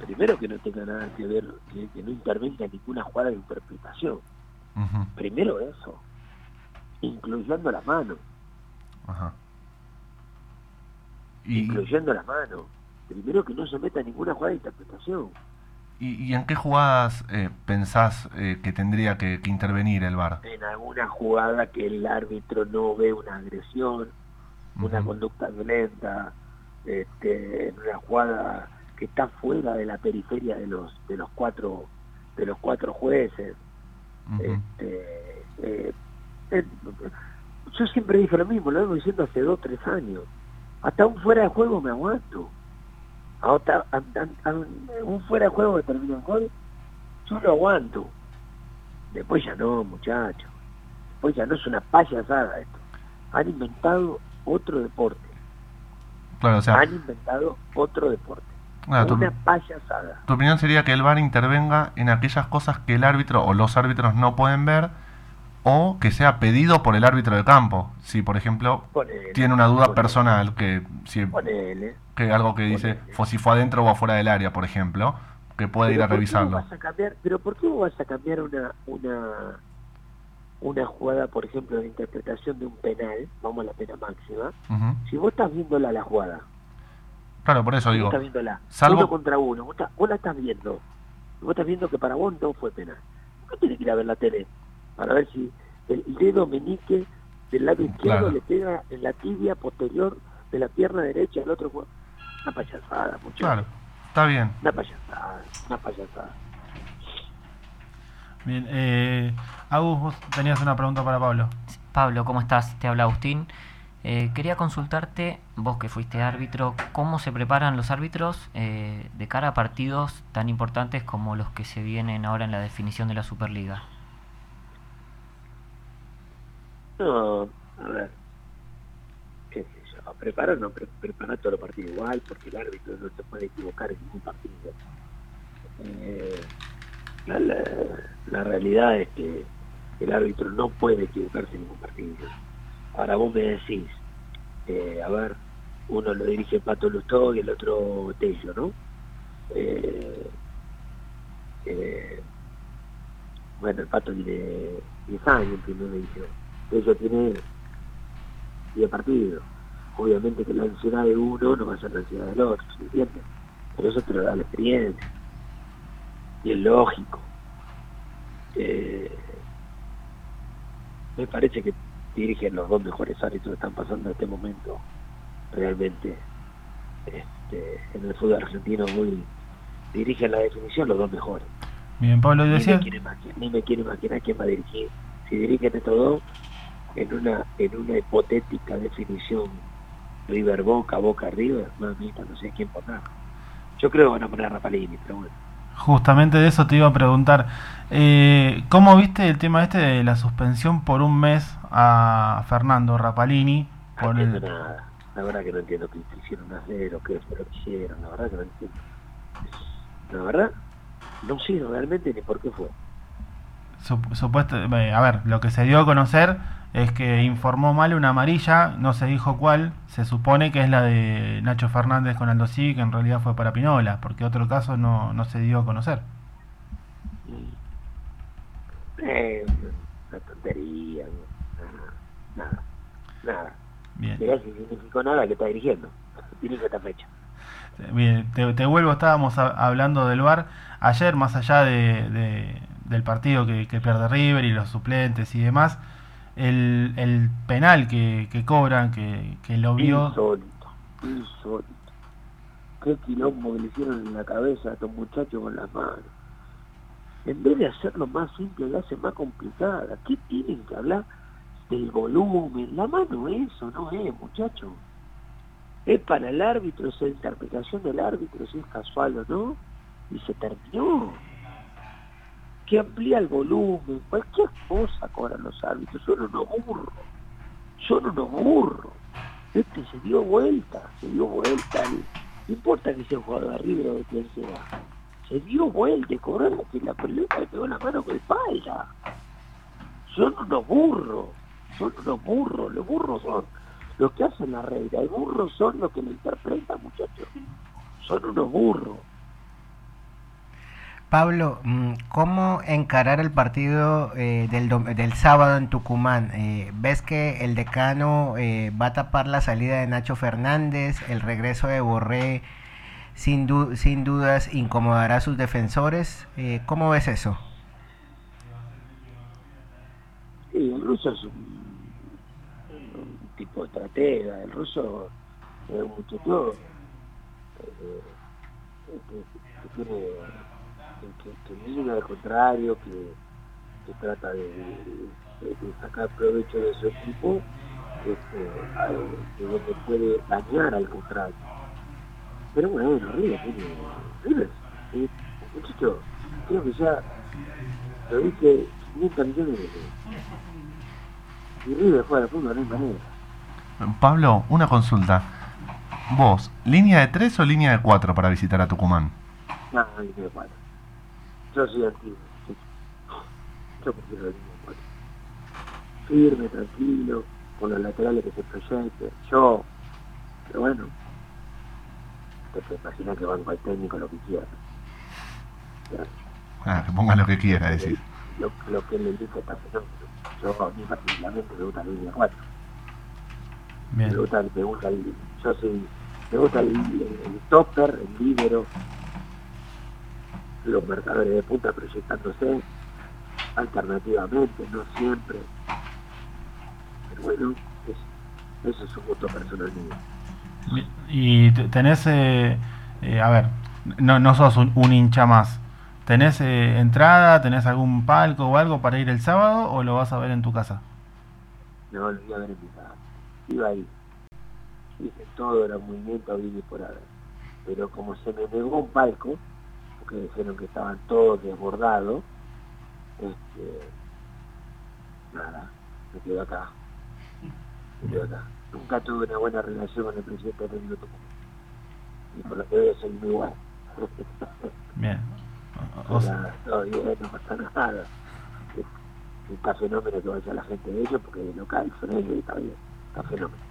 Primero que no tenga nada que ver, que, que no intervenga en ninguna jugada de interpretación. Primero eso, incluyendo la mano, Ajá. Y, incluyendo la mano. Primero que no se meta ninguna jugada de interpretación. Y- y en qué jugadas eh, pensás eh, que tendría que, que intervenir el VAR? En alguna jugada que el árbitro no ve una agresión, una conducta violenta, este, en una jugada que está fuera de la periferia de los de los cuatro de los cuatro jueces. Este, eh, yo siempre dije lo mismo, lo vengo diciendo hace dos tres años. Hasta un fuera de juego me aguanto. A otra- a- a- a un, fuera de juego que termina en gol, yo lo aguanto. Después ya no, muchachos. Después ya no es una payasada esto. Han inventado otro deporte. Claro, o sea, Han inventado otro deporte. claro, tu, Una payasada. tu opinión sería que el VAR intervenga en aquellas cosas que el árbitro o los árbitros no pueden ver o que sea pedido por el árbitro de campo. Si, por ejemplo, Ponele, tiene una duda ponele, personal, que si Ponele. que algo que dice fue si fue adentro o afuera del área, por ejemplo, que puede ir a ¿por qué vos revisarlo. vas a cambiar- pero ¿por qué vos vas a cambiar una una una jugada, por ejemplo, de interpretación de un penal, vamos a la pena máxima, si vos estás viéndola la jugada, Claro, por eso digo, estás viéndola, salvo- uno contra uno, vos la estás viendo, vos estás viendo que para vos no fue penal. ¿Por qué tenés que ir a ver la tele? Para ver si el dedo meñique del lado izquierdo Claro. le pega en la tibia posterior de la pierna derecha al otro jugador. Una payasada, muchachos. claro, está bien. Una payasada, una payasada. Bien, eh, Agus, vos tenías una pregunta para Pablo. Pablo, ¿cómo estás? Te habla Agustín. Eh, quería consultarte, vos que fuiste árbitro, ¿cómo se preparan los árbitros eh, de cara a partidos tan importantes como los que se vienen ahora en la definición de la Superliga? No, a ver. ¿Qué sé yo? Preparar no, pre- preparar todo el partido igual, porque el árbitro no se puede equivocar en ningún partido. Eh, la, la- realidad es que el árbitro no puede equivocarse en ningún partido. Ahora vos me decís, eh, a ver, uno lo dirige Pato Lustó y el otro Tello, ¿no? Eh, bueno, el Pato tiene 10 años en primera división. Tello tiene 10 partidos. Obviamente que la ansiedad de uno no va a ser la ansiedad del otro, ¿se entiende? Pero eso te lo da la experiencia. Y es lógico. Eh, me parece que dirigen los dos mejores árbitros que están pasando en este momento realmente este, en el fútbol argentino muy dirigen la definición los dos mejores Bien, Pablo, ni me, decía, quiero imaginar, ni me quién va a dirigir si dirigen estos dos en una en una hipotética definición River Boca Boca River mamita no sé quién poner yo creo que van a poner a Rapalini pero bueno justamente de eso te iba a preguntar. Eh, ¿Cómo viste el tema este de la suspensión por un mes a Fernando Rapalini? no Por entiendo nada la verdad que no entiendo qué hicieron hacer o qué fue lo que hicieron la verdad que no entiendo la verdad no sé realmente ni por qué fue sup- supuesto, eh, a ver, lo que se dio a conocer es que informó mal una amarilla, no se dijo cuál, se supone que es la de Nacho Fernández con Aldo Civi, que en realidad fue para Pinola, porque otro caso no, no se dio a conocer. eh, una tontería nada nada Bien. Mirá si significó nada que está dirigiendo. Dirige esta fecha. Bien, te, te vuelvo, estábamos a- hablando del VAR. Ayer, más allá de, de- del partido que, que pierde River y los suplentes y demás, el, el penal que, cobran, que, que lo vio... Insólito. Insólito. Qué quilombo que le hicieron en la cabeza a estos muchachos con las manos. En vez de hacerlo más simple, lo hacen más complicada. ¿Qué tienen que hablar del volumen? La mano eso no es, muchachos. Es para el árbitro, es la interpretación del árbitro, si es casual o no. Y se terminó. Que amplía el volumen, cualquier cosa cobran los árbitros. Son unos burros. Son unos burros. Este se dio vuelta, se dio vuelta. No importa que sea jugador de River o de sea. Se dio vuelta y cobró la, pelota le pegó la mano con espalda. son unos burros, son unos burros, los burros son los que hacen la regla, el burro son los que lo interpretan, muchachos, son unos burros. Pablo, mm, ¿cómo encarar el partido eh, del, del sábado en Tucumán? Eh, ¿Ves que el decano eh, va a tapar la salida de Nacho Fernández? El regreso de Borré sin, du- sin dudas incomodará a sus defensores. Eh, ¿Cómo ves eso? Sí, el ruso es un, tipo de estratega, el ruso es un eh, que, que, que mira al contrario, que, que trata de, de- de sacar provecho de su equipo, este, al- de donde puede dañar al contrario. Pero bueno, River tiene River, eh, muchacho, creo que ya lo dije 500 millones de veces. Y River juega al fútbol de la misma manera. Pablo, una consulta. ¿Vos, línea de 3 o línea de 4 para visitar a Tucumán? No, no, línea de cuatro. Yo soy antiguo. sí. Yo prefiero línea de cuatro. Firme, tranquilo, con los laterales que se proyecten. Yo, pero bueno, te puedes imaginar que banco al técnico lo que quiera. Ya, Ah, que ponga lo que quiera, decir. Lo, lo que él le indica está fenómeno. Yo, a mí particularmente me gusta la línea de cuatro. Bien. Me gusta, me gusta el, yo soy, me gusta el, el, el topper, el líbero, los marcadores de punta proyectándose alternativamente, no siempre. Pero bueno, es- eso es un gusto personal mío. Y te- tenés, eh, eh, a ver, no, no sos un, un hincha más. ¿Tenés eh, entrada, tenés algún palco o algo para ir el sábado o lo vas a ver en tu casa? No lo iba a ver en mi casa. Iba ahí. Hice todo, era movimiento, vine por haber. Pero como se me negó un palco, porque dijeron que estaban todos desbordados, este, nada, me quedo acá. Me quedo acá. Nunca tuve una buena relación con el presidente de Tucumán. Y por lo que veo soy muy bueno. Bien. <laughs> O- o- Nada, todo bien, no pasa nada. Está fenómeno que vaya la gente de ellos porque de local son ellos y está bien. Está fenómeno.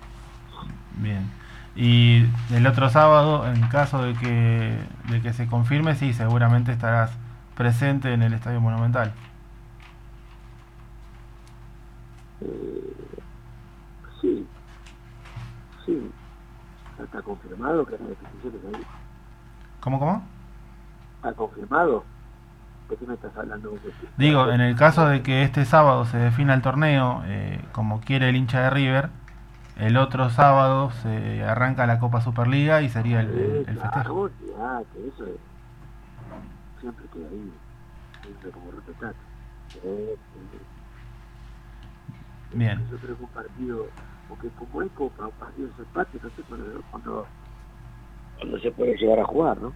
Bien. Y el otro sábado, en caso de que, de que se confirme, sí, seguramente estarás presente en el Estadio Monumental. Eh, sí, sí. Está confirmado que ahí. ¿Cómo, cómo? ¿Está confirmado? ¿De qué me estás hablando? Digo, en el caso de que este sábado se defina el torneo eh, como quiere el hincha de River, el otro sábado se arranca la Copa Superliga y sería el, el- Eh, el festejo. olvidate, eso es. Siempre queda ahí. Siempre como respetar. Eh, eh, Bien. Yo creo que un partido, porque como hay copa, un partido de empate, no sé cuándo, cuándo se puede llegar a jugar, ¿no?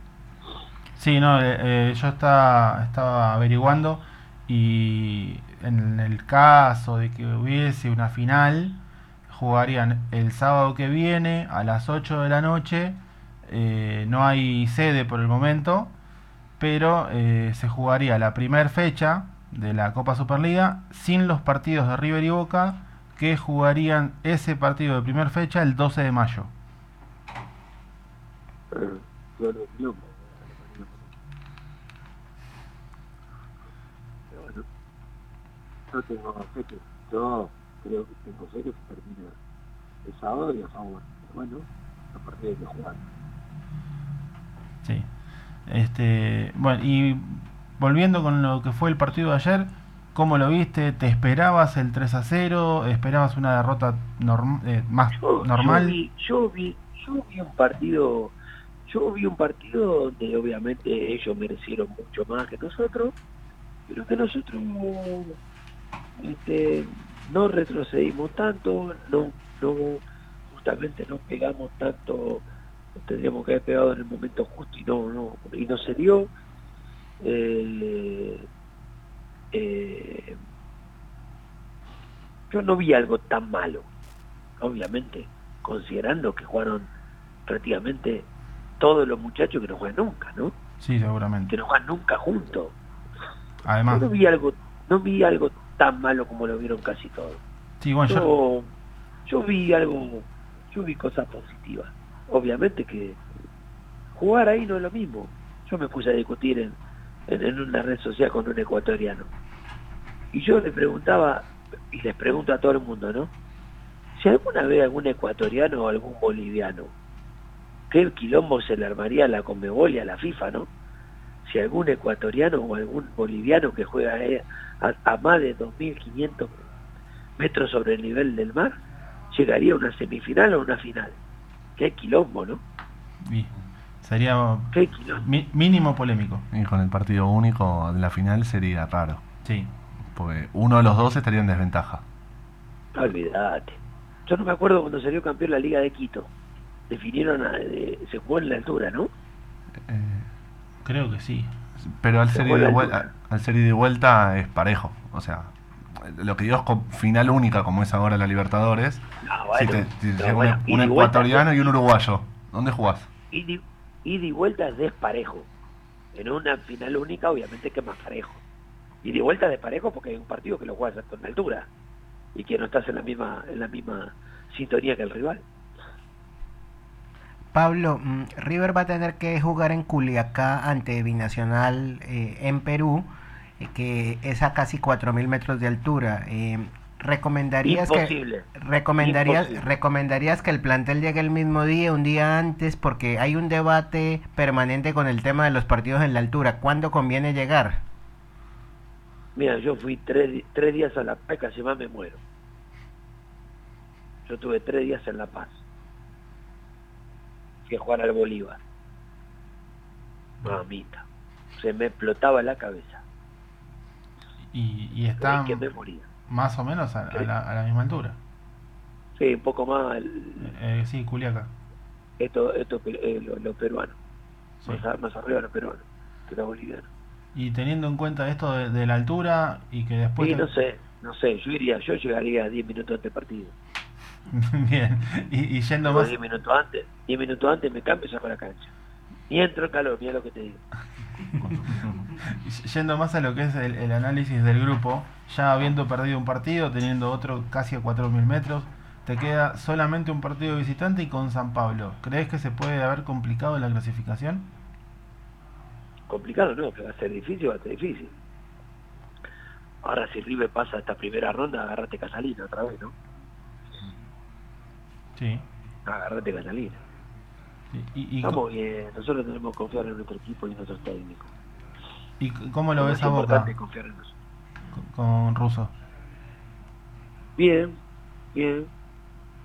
Sí, no, eh, eh, yo estaba, estaba averiguando y en el caso de que hubiese una final, jugarían el sábado que viene a las 8 de la noche. eh, no hay sede por el momento, pero eh, se jugaría la primera fecha de la Copa Superliga sin los partidos de River y Boca que jugarían ese partido de primera fecha el 12 de mayo. Eh, yo tengo creo que tengo fe que se termina el sábado y favor. Pero bueno, a partir de que jugar. Sí. Este, bueno, y volviendo con lo que fue el partido de ayer, ¿cómo lo viste? ¿Te esperabas el 3 a 0? ¿Esperabas una derrota norm- eh, más Yo, normal? Yo vi, yo vi, yo vi un partido, yo vi un partido donde obviamente ellos merecieron mucho más que nosotros, pero que nosotros este, no retrocedimos tanto, no, no, justamente no pegamos tanto, tendríamos que haber pegado en el momento justo y no, no, y no se dio. Eh, eh, yo no vi algo tan malo obviamente, considerando que jugaron prácticamente todos los muchachos que no juegan nunca, ¿no? Sí, seguramente. Que no juegan nunca juntos. Además, Yo no vi algo, no vi algo tan malo como lo vieron casi todos. Sí, bueno, yo, Yo, vi algo, yo vi cosas positivas. Obviamente que jugar ahí no es lo mismo. Yo me puse a discutir en, en, en una red social con un ecuatoriano. Y yo le preguntaba, y les pregunto a todo el mundo, ¿no? Si alguna vez algún ecuatoriano o algún boliviano, que el quilombo se le armaría a la Conmebol y a la FIFA, ¿no? Si algún ecuatoriano o algún boliviano que juega ahí a, a más de 2.500 metros sobre el nivel del mar, llegaría a una semifinal o una final. Qué quilombo, ¿no? y sería Qué quilombo. mi- mínimo polémico. Y con el partido único de la final sería raro. Sí. Porque uno de los dos estaría en desventaja. Olvídate. Yo no me acuerdo cuando salió campeón la Liga de Quito. Definieron, a- de- se jugó en la altura, ¿no? Eh, Creo que sí. pero al Se ser, ida al ser ida y vuelta es parejo. O sea, lo que digo es con final única, como es ahora la Libertadores. No, si te, si pero llega un- bueno, un, ida y vuelta, ecuatoriano y un uruguayo, ¿dónde jugás? ida y, vuelta es desparejo. En una final única, obviamente que es más parejo. Ida y vuelta es desparejo porque hay un partido que lo juegas con altura y que no estás en la misma en la misma sintonía que el rival. Pablo, mm, River va a tener que jugar en Culiacá ante Binacional eh, en Perú, eh, que es a casi 4.000 metros de altura. Eh, ¿Recomendarías Imposible. que recomendarías Imposible. recomendarías que el plantel llegue el mismo día, un día antes, porque hay un debate permanente con el tema de los partidos en la altura. ¿Cuándo conviene llegar? Mira, yo fui tres, tres días a La Paz, casi más me muero. Yo tuve tres días en La Paz. Fui a jugar al Bolívar. Mamita. Se me explotaba la cabeza. Y, y Creí está que me moría. más o menos a, a la, a la misma altura. Sí, un poco más el- Eh, sí, Culiaca. esto, esto eh, lo, lo peruano. Sí. Más, a- más arriba lo peruano que lo boliviano. Y teniendo en cuenta esto de, de la altura y que después... Sí, te- no sé, no sé. Yo iría, yo llegaría 10 minutos antes del partido. <laughs> Bien. Y, y yendo más... 10 minutos antes. 10 minutos antes me cambio y saco la cancha. Ni entro en calor, mira lo que te digo. <laughs> Yendo más a lo que es el, el análisis del grupo, ya habiendo perdido un partido, teniendo otro casi a 4.000 metros, te queda solamente un partido visitante y con San Pablo. ¿Crees que se puede haber complicado la clasificación? complicado no, que va a ser difícil, va a ser difícil. Ahora si River pasa esta primera ronda, agárrate Casalina otra vez, ¿no? Sí. Agárrate Casalina. ¿Y, y, y bien, nosotros tenemos que confiar en nuestro equipo y en nuestros técnicos. y cómo lo ves a Boca confiar en con, con Russo? Bien, bien,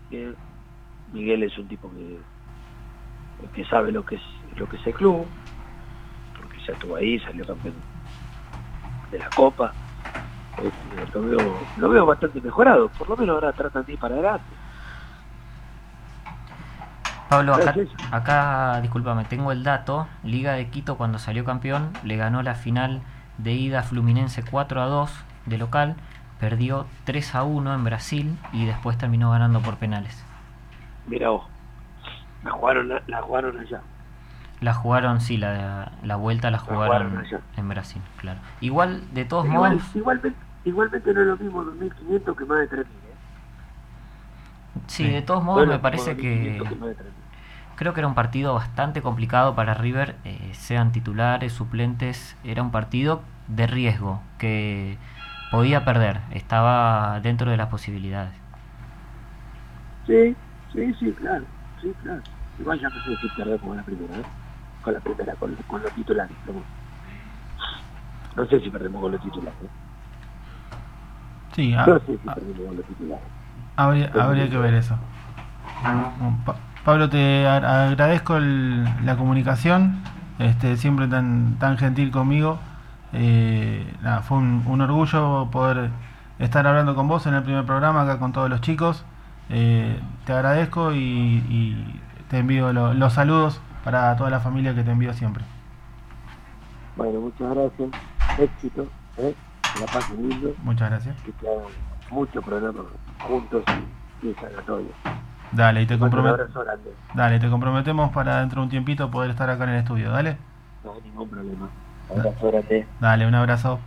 bien. Miguel es un tipo que, que sabe lo que es lo que es el club, porque ya estuvo ahí, salió campeón de la Copa. Este, lo, veo, lo veo bastante mejorado, por lo menos ahora tratan de ir para adelante. Pablo, acá, acá, discúlpame, tengo el dato. Liga de Quito cuando salió campeón le ganó la final de ida Fluminense 4 a 2 de local, perdió 3 a 1 en Brasil y después terminó ganando por penales. Mira vos, la jugaron, la jugaron allá. La jugaron, sí, la, la vuelta la jugaron en Brasil, claro. Igual, de todos Igual, modos, igualmente, igualmente no es lo mismo 2.500 que más de 3.000. ¿eh? sí, Sí. de todos modos me parece 2.500 que más de 3.000. creo que era un partido bastante complicado para River, eh, sean titulares, suplentes, era un partido de riesgo que podía perder, estaba dentro de las posibilidades. Sí, sí, sí, claro, sí, claro. Igual ya no sé si perder como la primera, ¿eh? Con la primera, con, con los titulares. pero bueno. No sé si perdemos con los titulares. ¿eh? Sí, ah, No sé si ah, perdemos con los titulares. habría, habría que ver eso. Bueno, Pa- Pablo, te agradezco el- la comunicación, este, siempre tan, tan gentil conmigo. Eh, nada, fue un, un orgullo poder estar hablando con vos en el primer programa acá con todos los chicos. Eh, te agradezco y, y te envío lo- los saludos para toda la familia que te envío siempre. Bueno, muchas gracias. Éxito, ¿eh? La pasen lindo. Muchas gracias. Que te hagan muchos programas juntos y, y. Dale, y te comprometemos. Dale, te comprometemos para dentro de un tiempito poder estar acá en el estudio, dale. No ningún problema. Abrazo. Dale, un abrazo.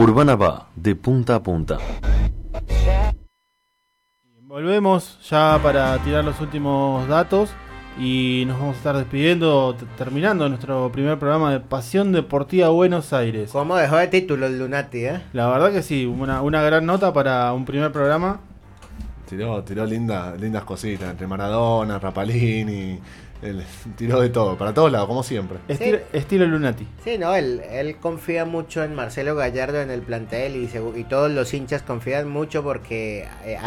Urbana va de punta a punta. Volvemos ya para tirar los últimos datos y nos vamos a estar despidiendo, terminando nuestro primer programa de Pasión Deportiva Buenos Aires. ¿Cómo dejó de título el Lunati, eh? La verdad que sí, una, una gran nota para un primer programa. Tiró, tiró linda, lindas cositas, entre Maradona, Rapalini, él <laughs> tiró de todo, para todos lados, como siempre. Estilo, estilo Lunati. Sí, no, él, confía mucho en Marcelo Gallardo en el plantel y, todos los hinchas confían mucho porque eh,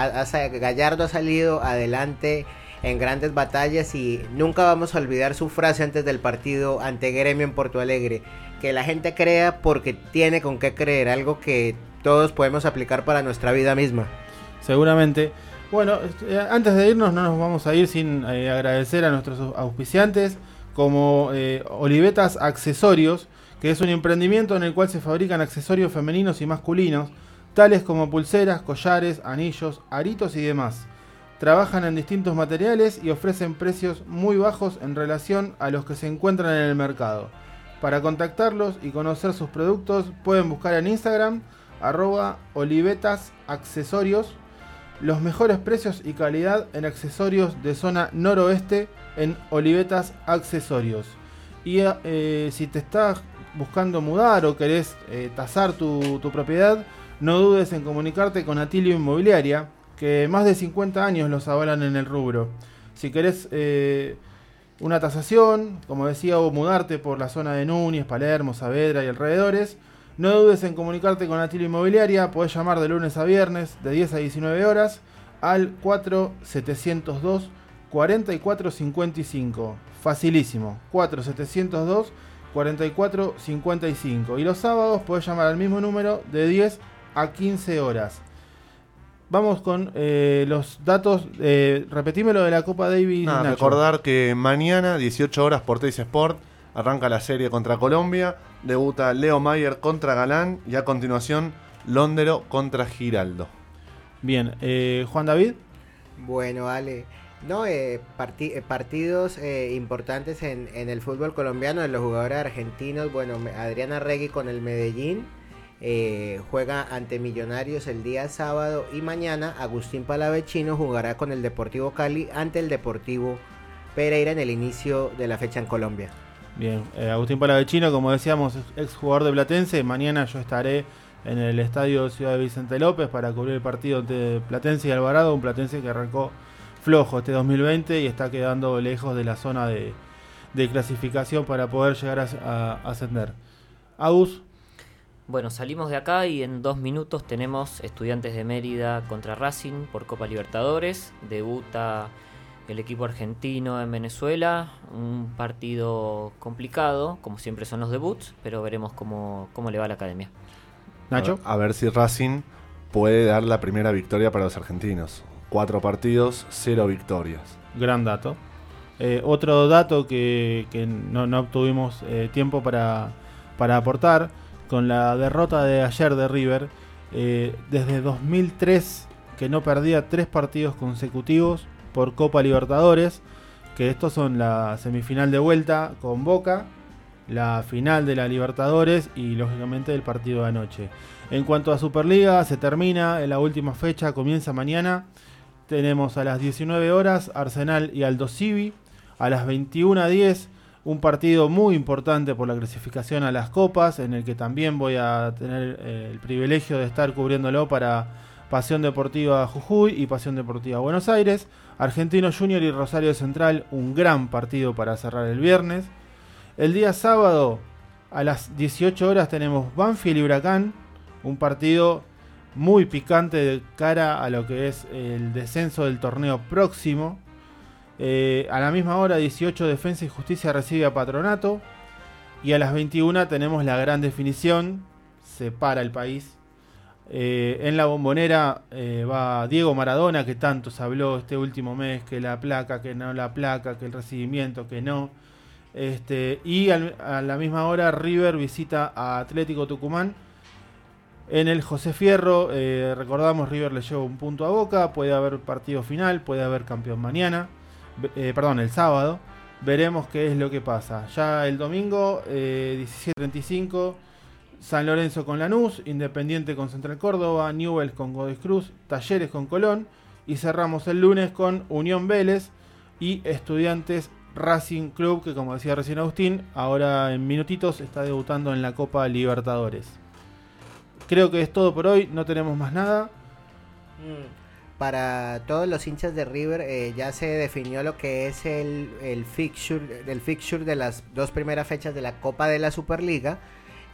Gallardo ha salido adelante en grandes batallas y nunca vamos a olvidar su frase antes del partido ante Gremio en Porto Alegre, que la gente crea porque tiene con qué creer, algo que todos podemos aplicar para nuestra vida misma. Seguramente. Bueno, eh, antes de irnos no nos vamos a ir sin eh, agradecer a nuestros auspiciantes como eh, Olivetas Accesorios, que es un emprendimiento en el cual se fabrican accesorios femeninos y masculinos, tales como pulseras, collares, anillos, aritos y demás. Trabajan en distintos materiales y ofrecen precios muy bajos en relación a los que se encuentran en el mercado. Para contactarlos y conocer sus productos pueden buscar en Instagram arroba olivetasaccesorios los mejores precios y calidad en accesorios de zona noroeste en Olivetas Accesorios. Y eh, si te estás buscando mudar o querés eh, tasar tu, propiedad, no dudes en comunicarte con Atilio Inmobiliaria, que más de 50 años los avalan en el rubro. Si querés eh, una tasación, como decía, o mudarte por la zona de Núñez, Palermo, Saavedra y alrededores, no dudes en comunicarte con Atilio Inmobiliaria, podés llamar de lunes a viernes de 10 a 19 horas al 4702 4455. Facilísimo, 4702 4455. Y los sábados podés llamar al mismo número de 10 a 15 horas. Vamos con eh, los datos. Eh, repetime lo de la Copa Davis. Nada, recordar que mañana, 18 horas por Teis Sport, arranca la serie contra Colombia. Debuta Leo Mayer contra Galán y a continuación Londero contra Giraldo. Bien, eh, Juan David. Bueno, Ale. No, eh, parti- eh, partidos eh, importantes en, en el fútbol colombiano de los jugadores argentinos. Bueno, Adriana Regui con el Medellín eh, juega ante Millonarios el día sábado y mañana Agustín Palavecino jugará con el Deportivo Cali ante el Deportivo Pereira en el inicio de la fecha en Colombia. Bien, eh, Agustín Palavecino, como decíamos, ex jugador de Platense. Mañana yo estaré en el estadio Ciudad de Vicente López para cubrir el partido entre Platense y Alvarado. Un Platense que arrancó flojo este 2020 y está quedando lejos de la zona de, clasificación para poder llegar a, a- ascender. Agus, Bueno, salimos de acá y en dos minutos tenemos Estudiantes de Mérida contra Racing por Copa Libertadores. Debuta el equipo argentino en Venezuela. Un partido complicado, como siempre son los debuts, pero veremos cómo, cómo le va a la academia. Nacho. A, a ver si Racing puede dar la primera victoria para los argentinos. Cuatro partidos, cero victorias. Gran dato. Eh, otro dato que, que no, no obtuvimos eh, tiempo para, para aportar, con la derrota de ayer de River, eh, desde 2003 que no perdía tres partidos consecutivos por Copa Libertadores, que estos son la semifinal de vuelta con Boca, la final de la Libertadores y lógicamente el partido de anoche. En cuanto a Superliga, se termina en la última fecha, comienza mañana. Tenemos a las 19 horas Arsenal y Aldo Civi. A las 21.10 un partido muy importante por la clasificación a las copas, en el que también voy a tener eh, el privilegio de estar cubriéndolo para Pasión Deportiva Jujuy y Pasión Deportiva Buenos Aires. Argentino Junior y Rosario Central, un gran partido para cerrar el viernes. El día sábado a las 18 horas tenemos Banfield y Huracán, un partido muy picante de cara a lo que es el descenso del torneo próximo. Eh, a la misma hora, 18 Defensa y Justicia recibe a Patronato. Y a las 21 tenemos la gran definición. Se para el país. Eh, en la bombonera eh, va Diego Maradona, que tanto se habló este último mes, que la placa, que no la placa, que el recibimiento, que no. Este, y a la misma hora River visita a Atlético Tucumán. En el José Fierro, eh, recordamos, River le lleva un punto a Boca, puede haber partido final, puede haber campeón mañana, perdón, el sábado. Veremos qué es lo que pasa. Ya el domingo, eh, 17.35, San Lorenzo con Lanús, Independiente con Central Córdoba, Newells con Godoy Cruz, Talleres con Colón y cerramos el lunes con Unión Vélez y Estudiantes Racing Club, que como decía recién Agustín, ahora en minutitos está debutando en la Copa Libertadores. Creo que es todo por hoy, no tenemos más nada. Para todos los hinchas de River eh, ya se definió lo que es el, el fixture, el fixture de las dos primeras fechas de la Copa de la Superliga.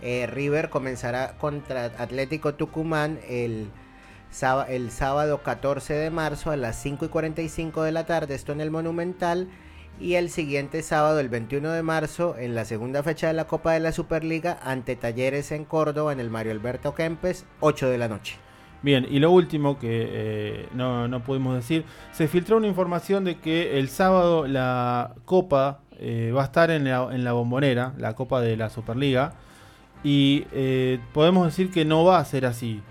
Eh, River comenzará contra Atlético Tucumán el, el sábado 14 de marzo a las 5 y 45 de la tarde, esto en el Monumental. Y el siguiente sábado, el 21 de marzo, en la segunda fecha de la Copa de la Superliga, ante Talleres en Córdoba, en el Mario Alberto Kempes, 8 de la noche. Bien, y lo último que eh, no, no pudimos decir, se filtró una información de que el sábado la Copa eh, va a estar en la, en la bombonera, la Copa de la Superliga. Y eh, podemos decir que no va a ser así.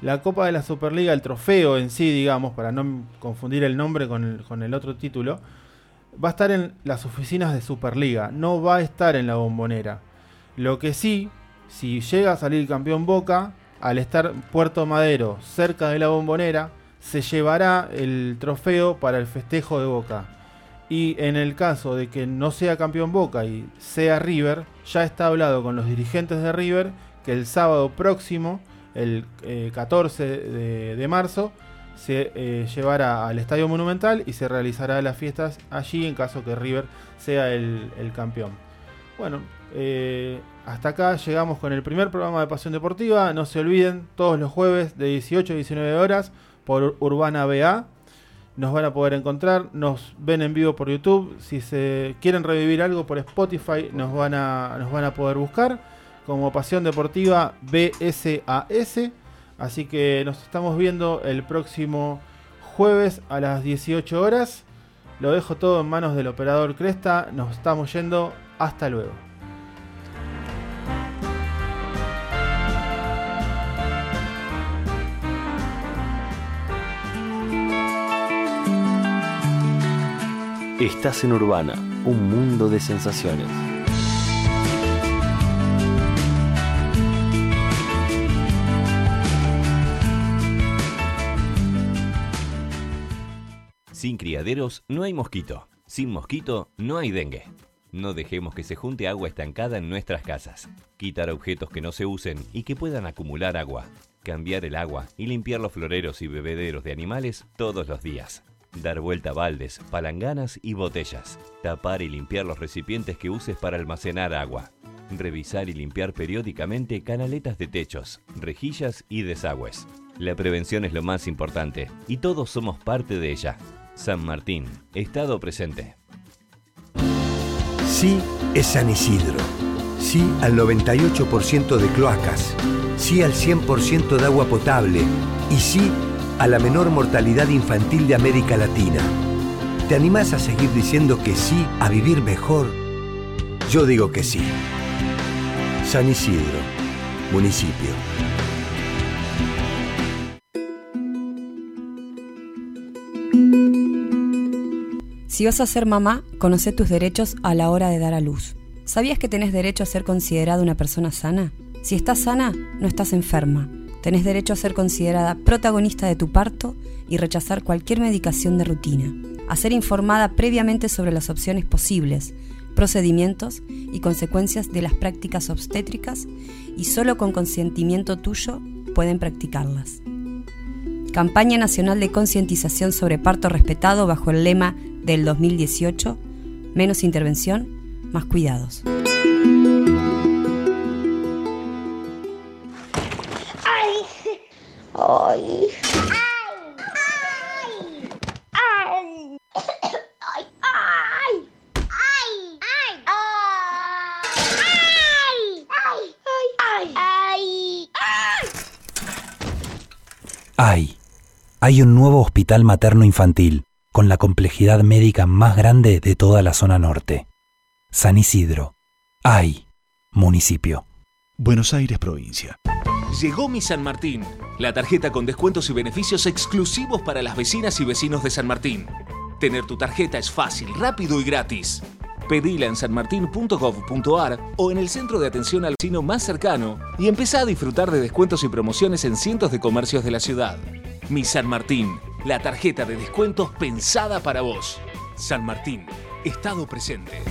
La Copa de la Superliga, el trofeo en sí, digamos, para no confundir el nombre con el, con el otro título, va a estar en las oficinas de Superliga, no va a estar en la bombonera. Lo que sí, si llega a salir campeón Boca, al estar Puerto Madero cerca de la bombonera, se llevará el trofeo para el festejo de Boca. Y en el caso de que no sea campeón Boca y sea River, ya está hablado con los dirigentes de River que el sábado próximo, el eh, 14 de, de marzo, se eh, llevará al Estadio Monumental y se realizará las fiestas allí en caso que River sea el, el campeón. Bueno, eh, hasta acá llegamos con el primer programa de Pasión Deportiva. No se olviden, todos los jueves de 18 a 19 horas por Urbana BA. Nos van a poder encontrar, nos ven en vivo por YouTube. Si se quieren revivir algo por Spotify, nos van a, nos van a poder buscar como Pasión Deportiva BSAS. Así que nos estamos viendo el próximo jueves a las 18 horas. Lo dejo todo en manos del operador Cresta. Nos estamos yendo. Hasta luego. Estás en Urbana, un mundo de sensaciones. Sin criaderos no hay mosquito. Sin mosquito no hay dengue. No dejemos que se junte agua estancada en nuestras casas. Quitar objetos que no se usen y que puedan acumular agua. Cambiar el agua y limpiar los floreros y bebederos de animales todos los días. Dar vuelta a baldes, palanganas y botellas. Tapar y limpiar los recipientes que uses para almacenar agua. Revisar y limpiar periódicamente canaletas de techos, rejillas y desagües. La prevención es lo más importante y todos somos parte de ella. San Martín, Estado presente. Sí es San Isidro. Sí al 98% de cloacas. Sí al 100% de agua potable. Y sí a la menor mortalidad infantil de América Latina. ¿Te animás a seguir diciendo que sí a vivir mejor? Yo digo que sí. San Isidro, municipio. Si vas a ser mamá, conoce tus derechos a la hora de dar a luz. ¿Sabías que tenés derecho a ser considerada una persona sana? Si estás sana, no estás enferma. Tenés derecho a ser considerada protagonista de tu parto y rechazar cualquier medicación de rutina. A ser informada previamente sobre las opciones posibles, procedimientos y consecuencias de las prácticas obstétricas y solo con consentimiento tuyo pueden practicarlas. Campaña Nacional de Concientización sobre Parto Respetado bajo el lema del 2018, menos intervención, más cuidados. ¡Ay! ¡Ay! ¡Ay! ¡Ay! ¡Ay! ¡Ay! ¡Ay! Hay. Hay un nuevo hospital materno infantil con la complejidad médica más grande de toda la zona norte. San Isidro. Hay. Municipio. Buenos Aires, provincia. Llegó mi San Martín, la tarjeta con descuentos y beneficios exclusivos para las vecinas y vecinos de San Martín. Tener tu tarjeta es fácil, rápido y gratis. Pedila en sanmartin.gov.ar o en el centro de atención al vecino más cercano y empezá a disfrutar de descuentos y promociones en cientos de comercios de la ciudad. Mi San Martín, la tarjeta de descuentos pensada para vos. San Martín, Estado presente.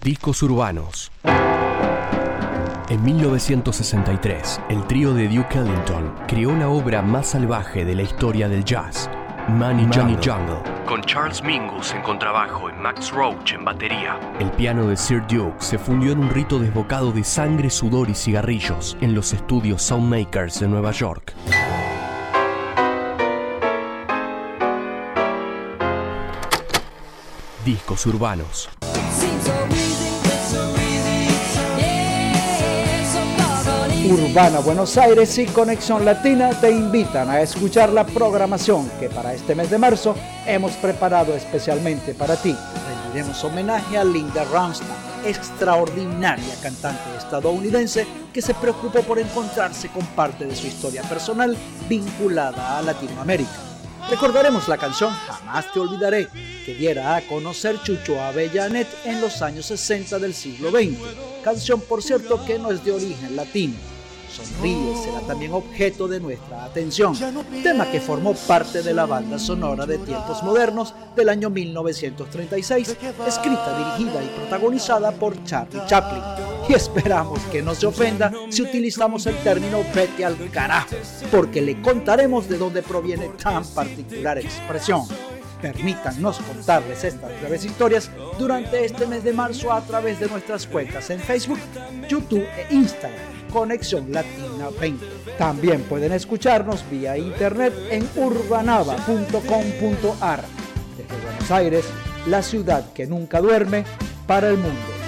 Discos urbanos. En 1963, el trío de Duke Ellington creó la obra más salvaje de la historia del jazz, Money, Jungle. Jungle. Con Charles Mingus en contrabajo y Max Roach en batería. El piano de Sir Duke se fundió en un rito desbocado de sangre, sudor y cigarrillos en los estudios Soundmakers de Nueva York. Discos urbanos. Urbana Buenos Aires y Conexión Latina te invitan a escuchar la programación que para este mes de marzo hemos preparado especialmente para ti. Rendiremos homenaje a Linda Ronstadt, extraordinaria cantante estadounidense que se preocupó por encontrarse con parte de su historia personal vinculada a Latinoamérica. Recordaremos la canción Jamás te olvidaré, que diera a conocer Chucho Avellanet en los años 60 del siglo XX, canción por cierto que no es de origen latino. Sonríe será también objeto de nuestra atención, tema que formó parte de la banda sonora de Tiempos Modernos del año 1936, escrita, dirigida y protagonizada por Charlie Chaplin. Y esperamos que no se ofenda si utilizamos el término vete al carajo, porque le contaremos de dónde proviene tan particular expresión. Permítanos contarles estas breves historias durante este mes de marzo a través de nuestras cuentas en Facebook, YouTube e Instagram. Conexión Latina 20. También pueden escucharnos vía internet en urbanava.com.ar. Desde Buenos Aires, la ciudad que nunca duerme, para el mundo.